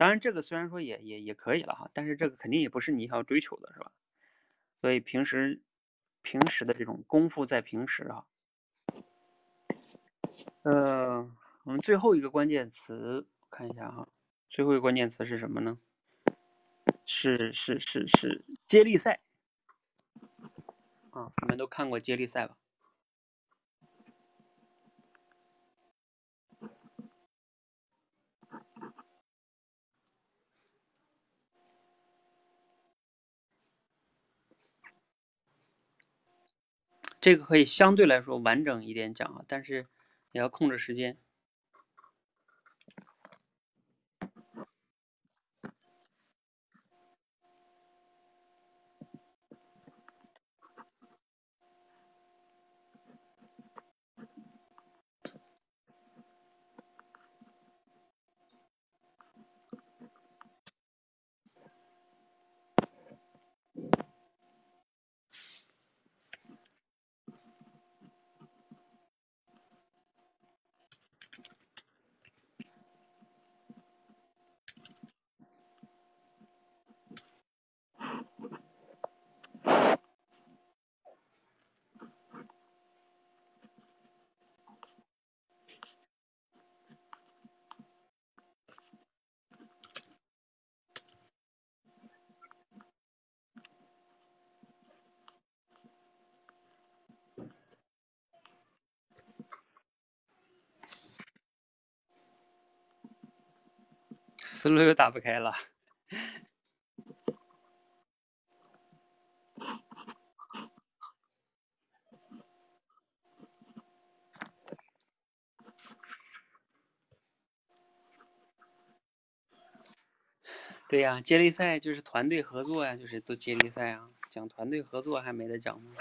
当然这个虽然说也也也可以了哈，但是这个肯定也不是你要追求的，是吧？所以平时平时的这种功夫在平时啊。呃，我们最后一个关键词看一下哈，最后一个关键词是什么呢？是是是是接力赛啊！你们都看过接力赛吧？这个可以相对来说完整一点讲啊，但是。也要控制时间。思路又打不开了。对呀，接力赛就是团队合作呀，就是都接力赛啊，讲团队合作还没得讲吗？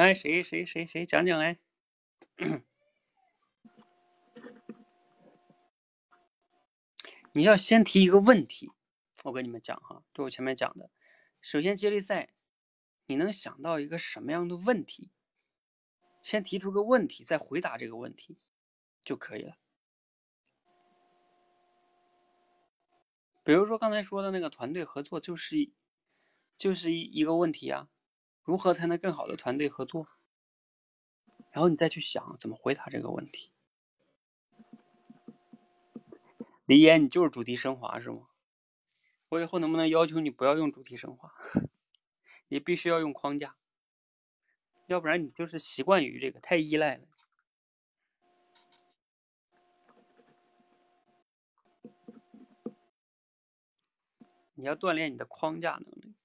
哎，谁谁谁谁讲讲哎？你要先提一个问题，我跟你们讲哈，就我前面讲的，首先接力赛，你能想到一个什么样的问题？先提出个问题，再回答这个问题就可以了。比如说刚才说的那个团队合作，就是一就是一一个问题啊，如何才能更好的团队合作？然后你再去想怎么回答这个问题。李岩，你就是主题升华是吗？我以后能不能要求你不要用主题升华？你必须要用框架，要不然你就是习惯于这个，太依赖了。你要锻炼你的框架能力。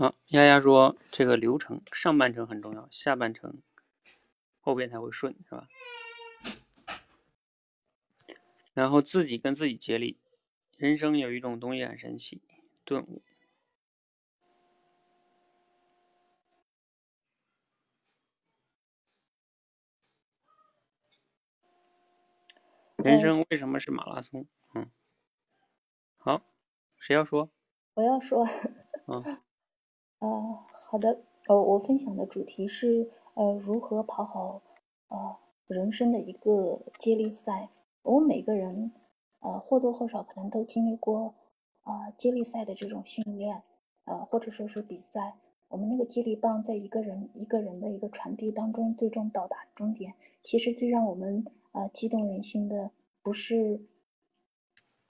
好，丫丫说这个流程上半程很重要，下半程后边才会顺，是吧？然后自己跟自己接力，人生有一种东西很神奇，顿悟。人生为什么是马拉松？嗯，好，谁要说？我要说，嗯，呃，好的，呃，我分享的主题是呃如何跑好呃人生的一个接力赛。我们每个人呃或多或少可能都经历过啊接力赛的这种训练，呃或者说是比赛。我们那个接力棒在一个人一个人的一个传递当中，最终到达终点。其实最让我们呃激动人心的，不是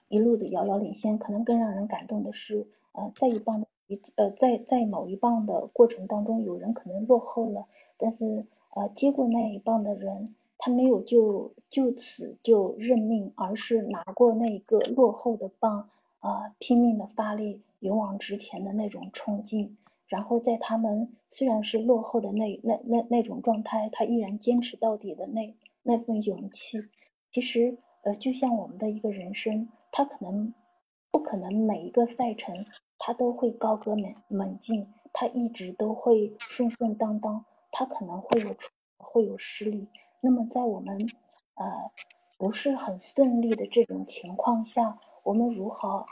一路的遥遥领先，可能更让人感动的是，呃，在一棒的呃在在某一棒的过程当中，有人可能落后了，但是呃接过那一棒的人，他没有就就此就认命，而是拿过那个落后的棒，啊、拼命的发力，勇往直前的那种冲劲。然后在他们虽然是落后的那那那那种状态，他依然坚持到底的那那份勇气，其实呃，就像我们的一个人生，他可能不可能每一个赛程他都会高歌猛猛进，他一直都会顺顺当当，他可能会有出会有失利。那么在我们呃不是很顺利的这种情况下，我们如何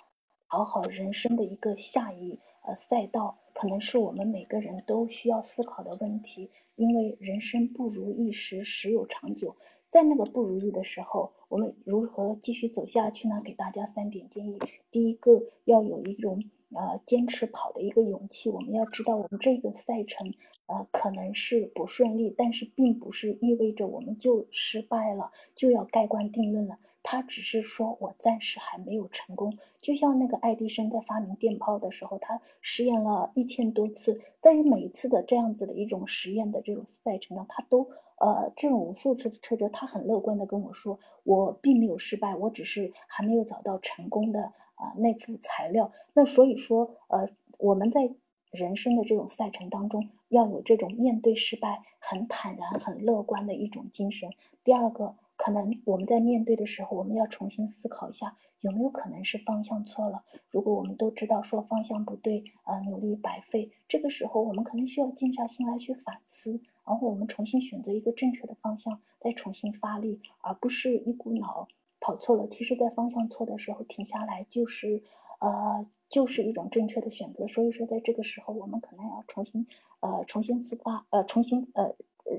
跑好人生的一个下一呃赛道，可能是我们每个人都需要思考的问题。因为人生不如意时，时有长久。在那个不如意的时候，我们如何继续走下去呢？给大家三点建议。第一个，要有一种呃坚持跑的一个勇气。我们要知道，我们这个赛程呃可能是不顺利，但是并不是意味着我们就失败了，就要盖棺定论了。他只是说我暂时还没有成功。就像那个爱迪生在发明电泡的时候，他实验了一千多次，在于每一次的这样子的一种实验的这种赛程上，他都呃这种无数次的挫折，他很乐观的跟我说，我并没有失败，我只是还没有找到成功的啊、那副材料。那所以说，呃，我们在人生的这种赛程当中，要有这种面对失败很坦然、很乐观的一种精神。第二个，可能我们在面对的时候，我们要重新思考一下，有没有可能是方向错了？如果我们都知道说方向不对，呃，努力白费，这个时候我们可能需要静下心来去反思，然后我们重新选择一个正确的方向，再重新发力，而不是一股脑跑错了。其实，在方向错的时候停下来，就是呃，就是一种正确的选择。所以说，在这个时候，我们可能要重新呃，重新出发，呃，重新呃，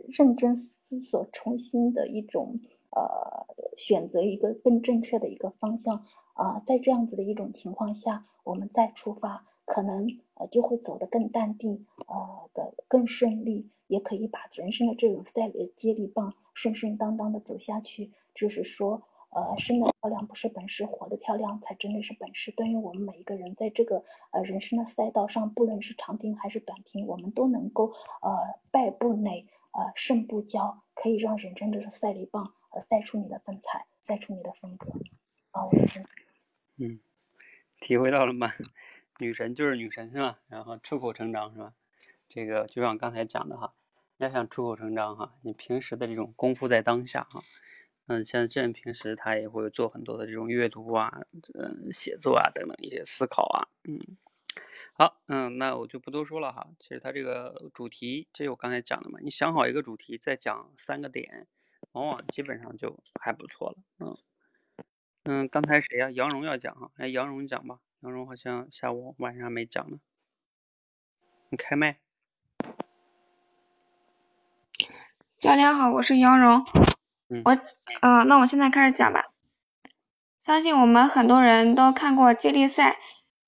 认真思索，重新的一种呃，选择一个更正确的一个方向啊、在这样子的一种情况下，我们再出发，可能呃就会走得更淡定，呃的更顺利，也可以把人生的这种赛接力棒顺顺当当的走下去。就是说，呃，生的漂亮不是本事，活得漂亮才真的是本事。对于我们每一个人，在这个呃人生的赛道上，不论是长听还是短听，我们都能够呃败不馁，呃胜不骄，可以让人真的是赛雷棒呃赛出你的风采，赛出你的风格。啊，我的。嗯，体会到了吗？女神就是女神是吧？然后出口成章是吧？这个就像刚才讲的哈，要想出口成章哈，你平时的这种功夫在当下哈，嗯，像朕平时他也会做很多的这种阅读啊，嗯，写作啊等等一些思考啊，嗯，好，嗯，那我就不多说了哈。其实他这个主题，这我刚才讲的嘛，你想好一个主题，再讲三个点，往往基本上就还不错了，嗯，嗯，刚才谁呀？杨蓉要讲哈，哎，杨蓉讲吧。杨蓉好像下午晚上没讲呢，你开麦。教练好，我是杨蓉。我，呃，那我现在开始讲吧。相信我们很多人都看过接力赛，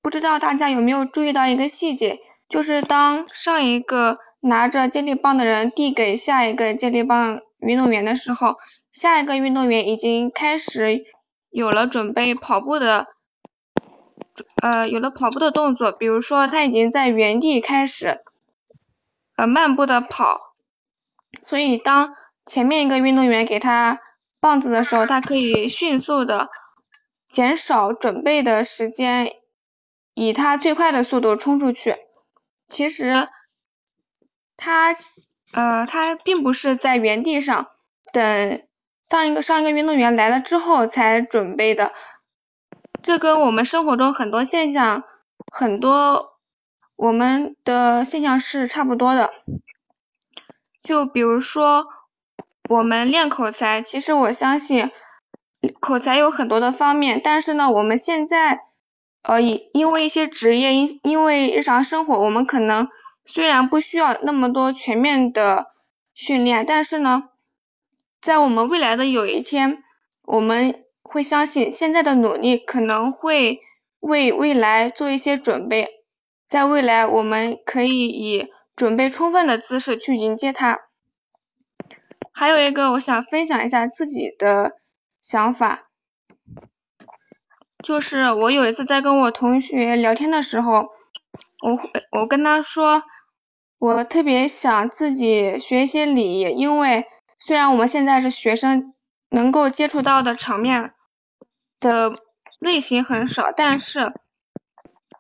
不知道大家有没有注意到一个细节，就是当上一个拿着接力棒的人递给下一个接力棒运动员的时候，下一个运动员已经开始有了准备跑步的。呃，有了跑步的动作，比如说他已经在原地开始呃漫步的跑，所以当前面一个运动员给他棒子的时候，他可以迅速的减少准备的时间，以他最快的速度冲出去。其实他呃他并不是在原地上等上一个上一个运动员来了之后才准备的。这跟我们生活中很多现象，很多我们的现象是差不多的。就比如说，我们练口才，其实我相信口才有很多的方面，但是呢，我们现在呃，因因为一些职业，因因为日常生活，我们可能虽然不需要那么多全面的训练，但是呢，在我们未来的有一天，我们。会相信现在的努力可能会为未来做一些准备，在未来我们可以以准备充分的姿势去迎接它。还有一个我想分享一下自己的想法，就是我有一次在跟我同学聊天的时候，我我跟他说，我特别想自己学一些礼仪，因为虽然我们现在是学生，能够接触到的场面。的类型很少，但是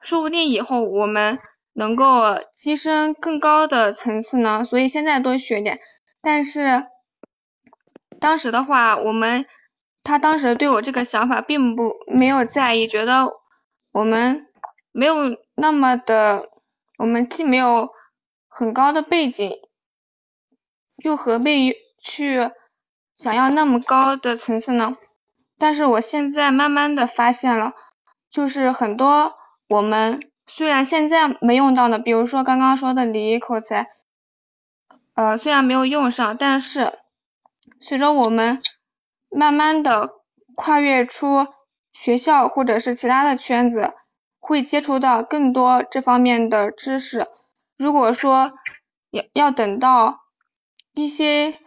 说不定以后我们能够跻身更高的层次呢，所以现在多学点。但是当时的话，我们他当时对我这个想法并不没有在意，觉得我们没有那么的，我们既没有很高的背景，又何必去想要那么高的层次呢？但是我现在慢慢的发现了，就是很多我们虽然现在没用到的，比如说刚刚说的礼仪口才，呃，虽然没有用上，但是随着我们慢慢的跨越出学校或者是其他的圈子，会接触到更多这方面的知识。如果说要要等到一些。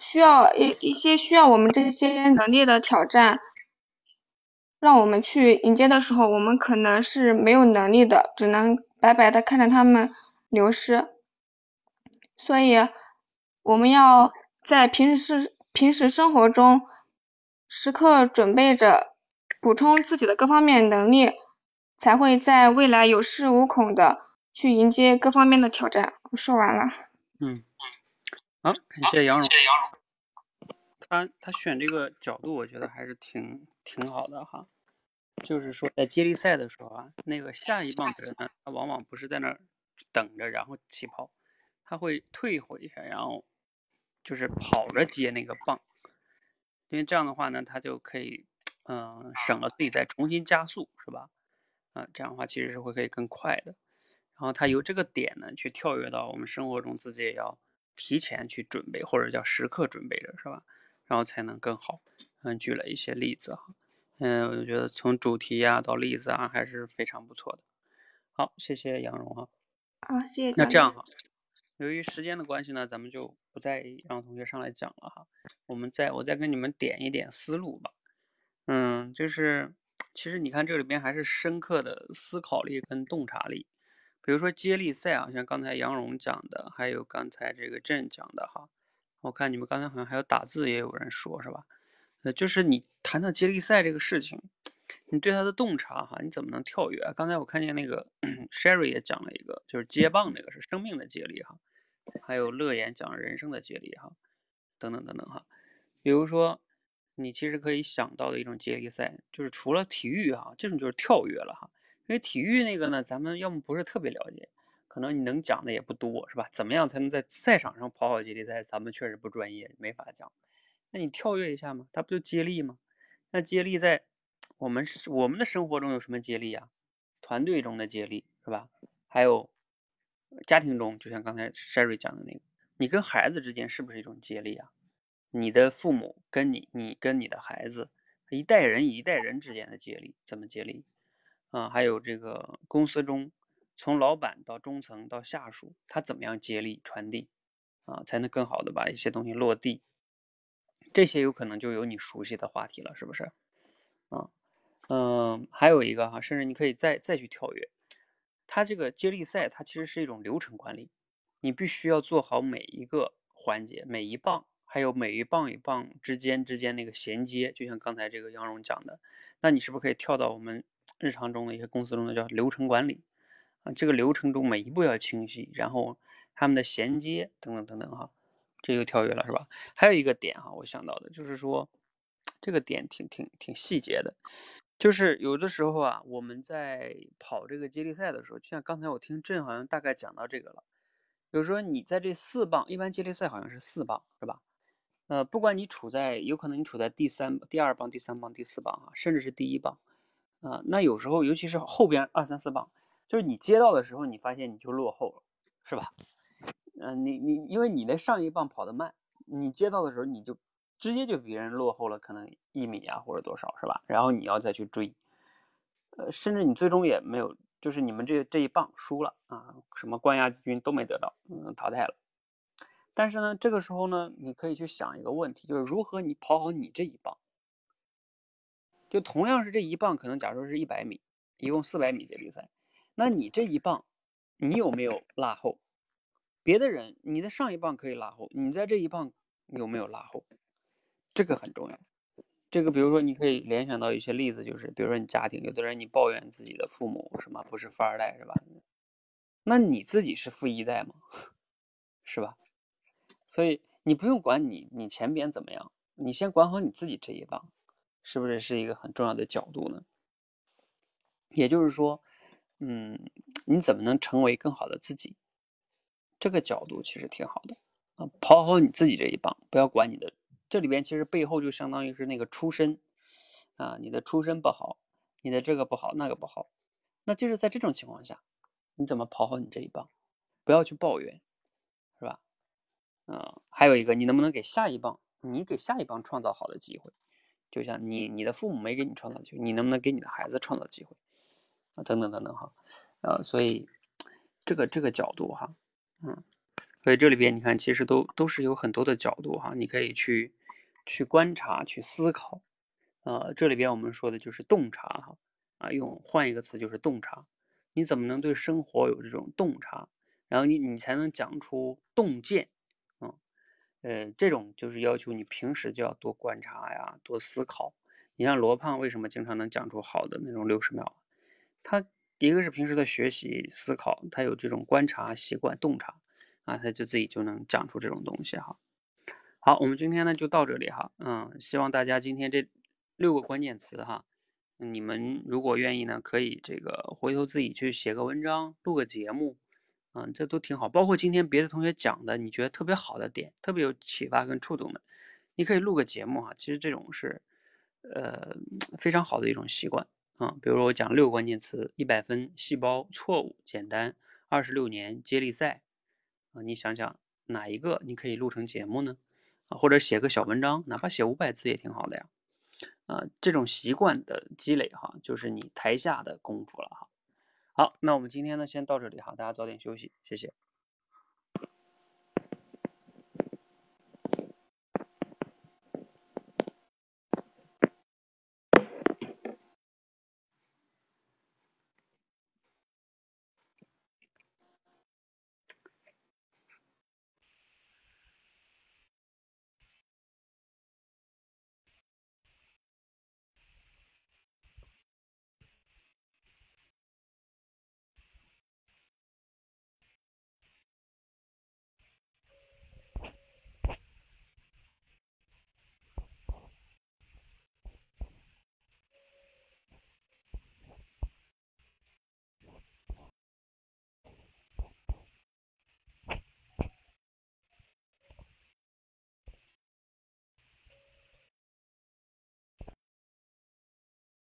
需要一一些需要我们这些能力的挑战，让我们去迎接的时候，我们可能是没有能力的，只能白白的看着他们流失。所以，我们要在平时平时生活中时刻准备着，补充自己的各方面能力，才会在未来有恃无恐的去迎接各方面的挑战。我说完了。嗯。好，感谢杨蓉。他他选这个角度，我觉得还是挺挺好的哈。就是说，在接力赛的时候啊，那个下一棒的人，他往往不是在那儿等着，然后起跑，他会退回一下，然后就是跑着接那个棒。因为这样的话呢，他就可以嗯省了自己再重新加速，是吧？啊，这样的话其实是会可以更快的。然后他由这个点呢，去跳跃到我们生活中，自己也要。提前去准备，或者叫时刻准备着，是吧？然后才能更好。嗯，举了一些例子哈。嗯，我觉得从主题啊到例子啊，还是非常不错的。好，谢谢杨蓉哈。好，谢谢。那这样哈，由于时间的关系呢，咱们就不再让同学上来讲了哈。我们再我再跟你们点一点思路吧。嗯，就是其实你看这里边还是深刻的思考力跟洞察力。比如说接力赛啊，像刚才杨蓉讲的，还有刚才这个郑讲的哈。我看你们刚才好像还有打字，也有人说是吧？呃，就是你谈到接力赛这个事情，你对他的洞察哈，你怎么能跳跃？刚才我看见那个 Sherry 也讲了一个，就是接棒那个是生命的接力哈。还有乐言讲人生的接力哈，等等等等哈。比如说，你其实可以想到的一种接力赛，就是除了体育哈，这种就是跳跃了哈。因为体育那个呢，咱们要么不是特别了解，可能你能讲的也不多，是吧？怎么样才能在赛场上跑好接力赛？咱们确实不专业，没法讲。那你跳跃一下嘛，它不就接力吗？那接力在我们我们的生活中有什么接力啊？团队中的接力是吧？还有。家庭中，就像刚才 Sherry 讲的那个，你跟孩子之间是不是一种接力啊？你的父母跟你，你跟你的孩子，一代人一代人之间的接力，怎么接力啊？还有这个公司中，从老板到中层到下属，他怎么样接力传递啊，才能更好的把一些东西落地？这些有可能就有你熟悉的话题了，是不是？啊，嗯，还有一个哈，甚至你可以再再去跳跃。它这个接力赛，它其实是一种流程管理，你必须要做好每一个环节，每一棒，还有每一棒与棒之间之间那个衔接，就像刚才这个杨蓉讲的，那你是不是可以跳到我们日常中的一些公司中的叫流程管理啊？这个流程中每一步要清晰，然后他们的衔接等等等等哈，这就跳跃了是吧？还有一个点哈，我想到的就是说，这个点挺挺挺细节的。就是有的时候啊，我们在跑这个接力赛的时候，就像刚才我听郑好像大概讲到这个了。有时候你在这四棒，一般接力赛好像是四棒，是吧？呃，不管你处在，有可能你处在第三、第二棒、第三棒、第四棒啊，甚至是第一棒啊。那有时候，尤其是后边二三四棒，就是你接到的时候，你发现你就落后了，是吧？嗯，你你因为你的上一棒跑得慢，你接到的时候你就。直接就比人落后了，可能一米啊或者多少是吧？然后你要再去追，呃，甚至你最终也没有，就是你们这这一棒输了啊，什么冠亚军都没得到，嗯，淘汰了。但是呢，这个时候呢，你可以去想一个问题，就是如何你跑好你这一棒。就同样是这一棒，可能假如说是一百米，一共四百米接力赛，那你这一棒，你有没有落后？别的人，你的上一棒可以落后，你在这一棒有没有落后？这个很重要，这个比如说你可以联想到一些例子，就是比如说你家庭，有的人你抱怨自己的父母什么不是富二代是吧？那你自己是富一代吗？是吧？所以你不用管你你前边怎么样，你先管好你自己这一棒，是不是是一个很重要的角度呢？也就是说，嗯，你怎么能成为更好的自己？这个角度其实挺好的啊，跑好你自己这一棒，不要管你的。这里边其实背后就相当于是那个出身啊，你的出身不好，你的这个不好，那个不好，那就是在这种情况下，你怎么跑好你这一棒？不要去抱怨，是吧？嗯，还有一个，你能不能给下一棒，你给下一棒创造好的机会？就像你你的父母没给你创造机会，你能不能给你的孩子创造机会？啊，等等等等哈，呃，所以这个这个角度哈，嗯。所以这里边你看，其实都都是有很多的角度哈，你可以去去观察、去思考。呃，这里边我们说的就是洞察哈，啊，用换一个词就是洞察。你怎么能对生活有这种洞察？然后你你才能讲出洞见。嗯，呃，这种就是要求你平时就要多观察呀，多思考。你像罗胖为什么经常能讲出好的那种六十秒？他一个是平时的学习思考，他有这种观察习惯、洞察。啊，他就自己就能讲出这种东西哈。好，我们今天呢就到这里哈。嗯，希望大家今天这六个关键词哈，你们如果愿意呢，可以这个回头自己去写个文章，录个节目，嗯，这都挺好。包括今天别的同学讲的，你觉得特别好的点，特别有启发跟触动的，你可以录个节目哈。其实这种是呃非常好的一种习惯啊。比如说我讲六个关键词，一百分细胞错误简单，二十六年接力赛。啊，你想想哪一个你可以录成节目呢？啊，或者写个小文章，哪怕写五百字也挺好的呀。啊，这种习惯的积累哈，就是你台下的功夫了哈。好，那我们今天呢先到这里哈，大家早点休息，谢谢。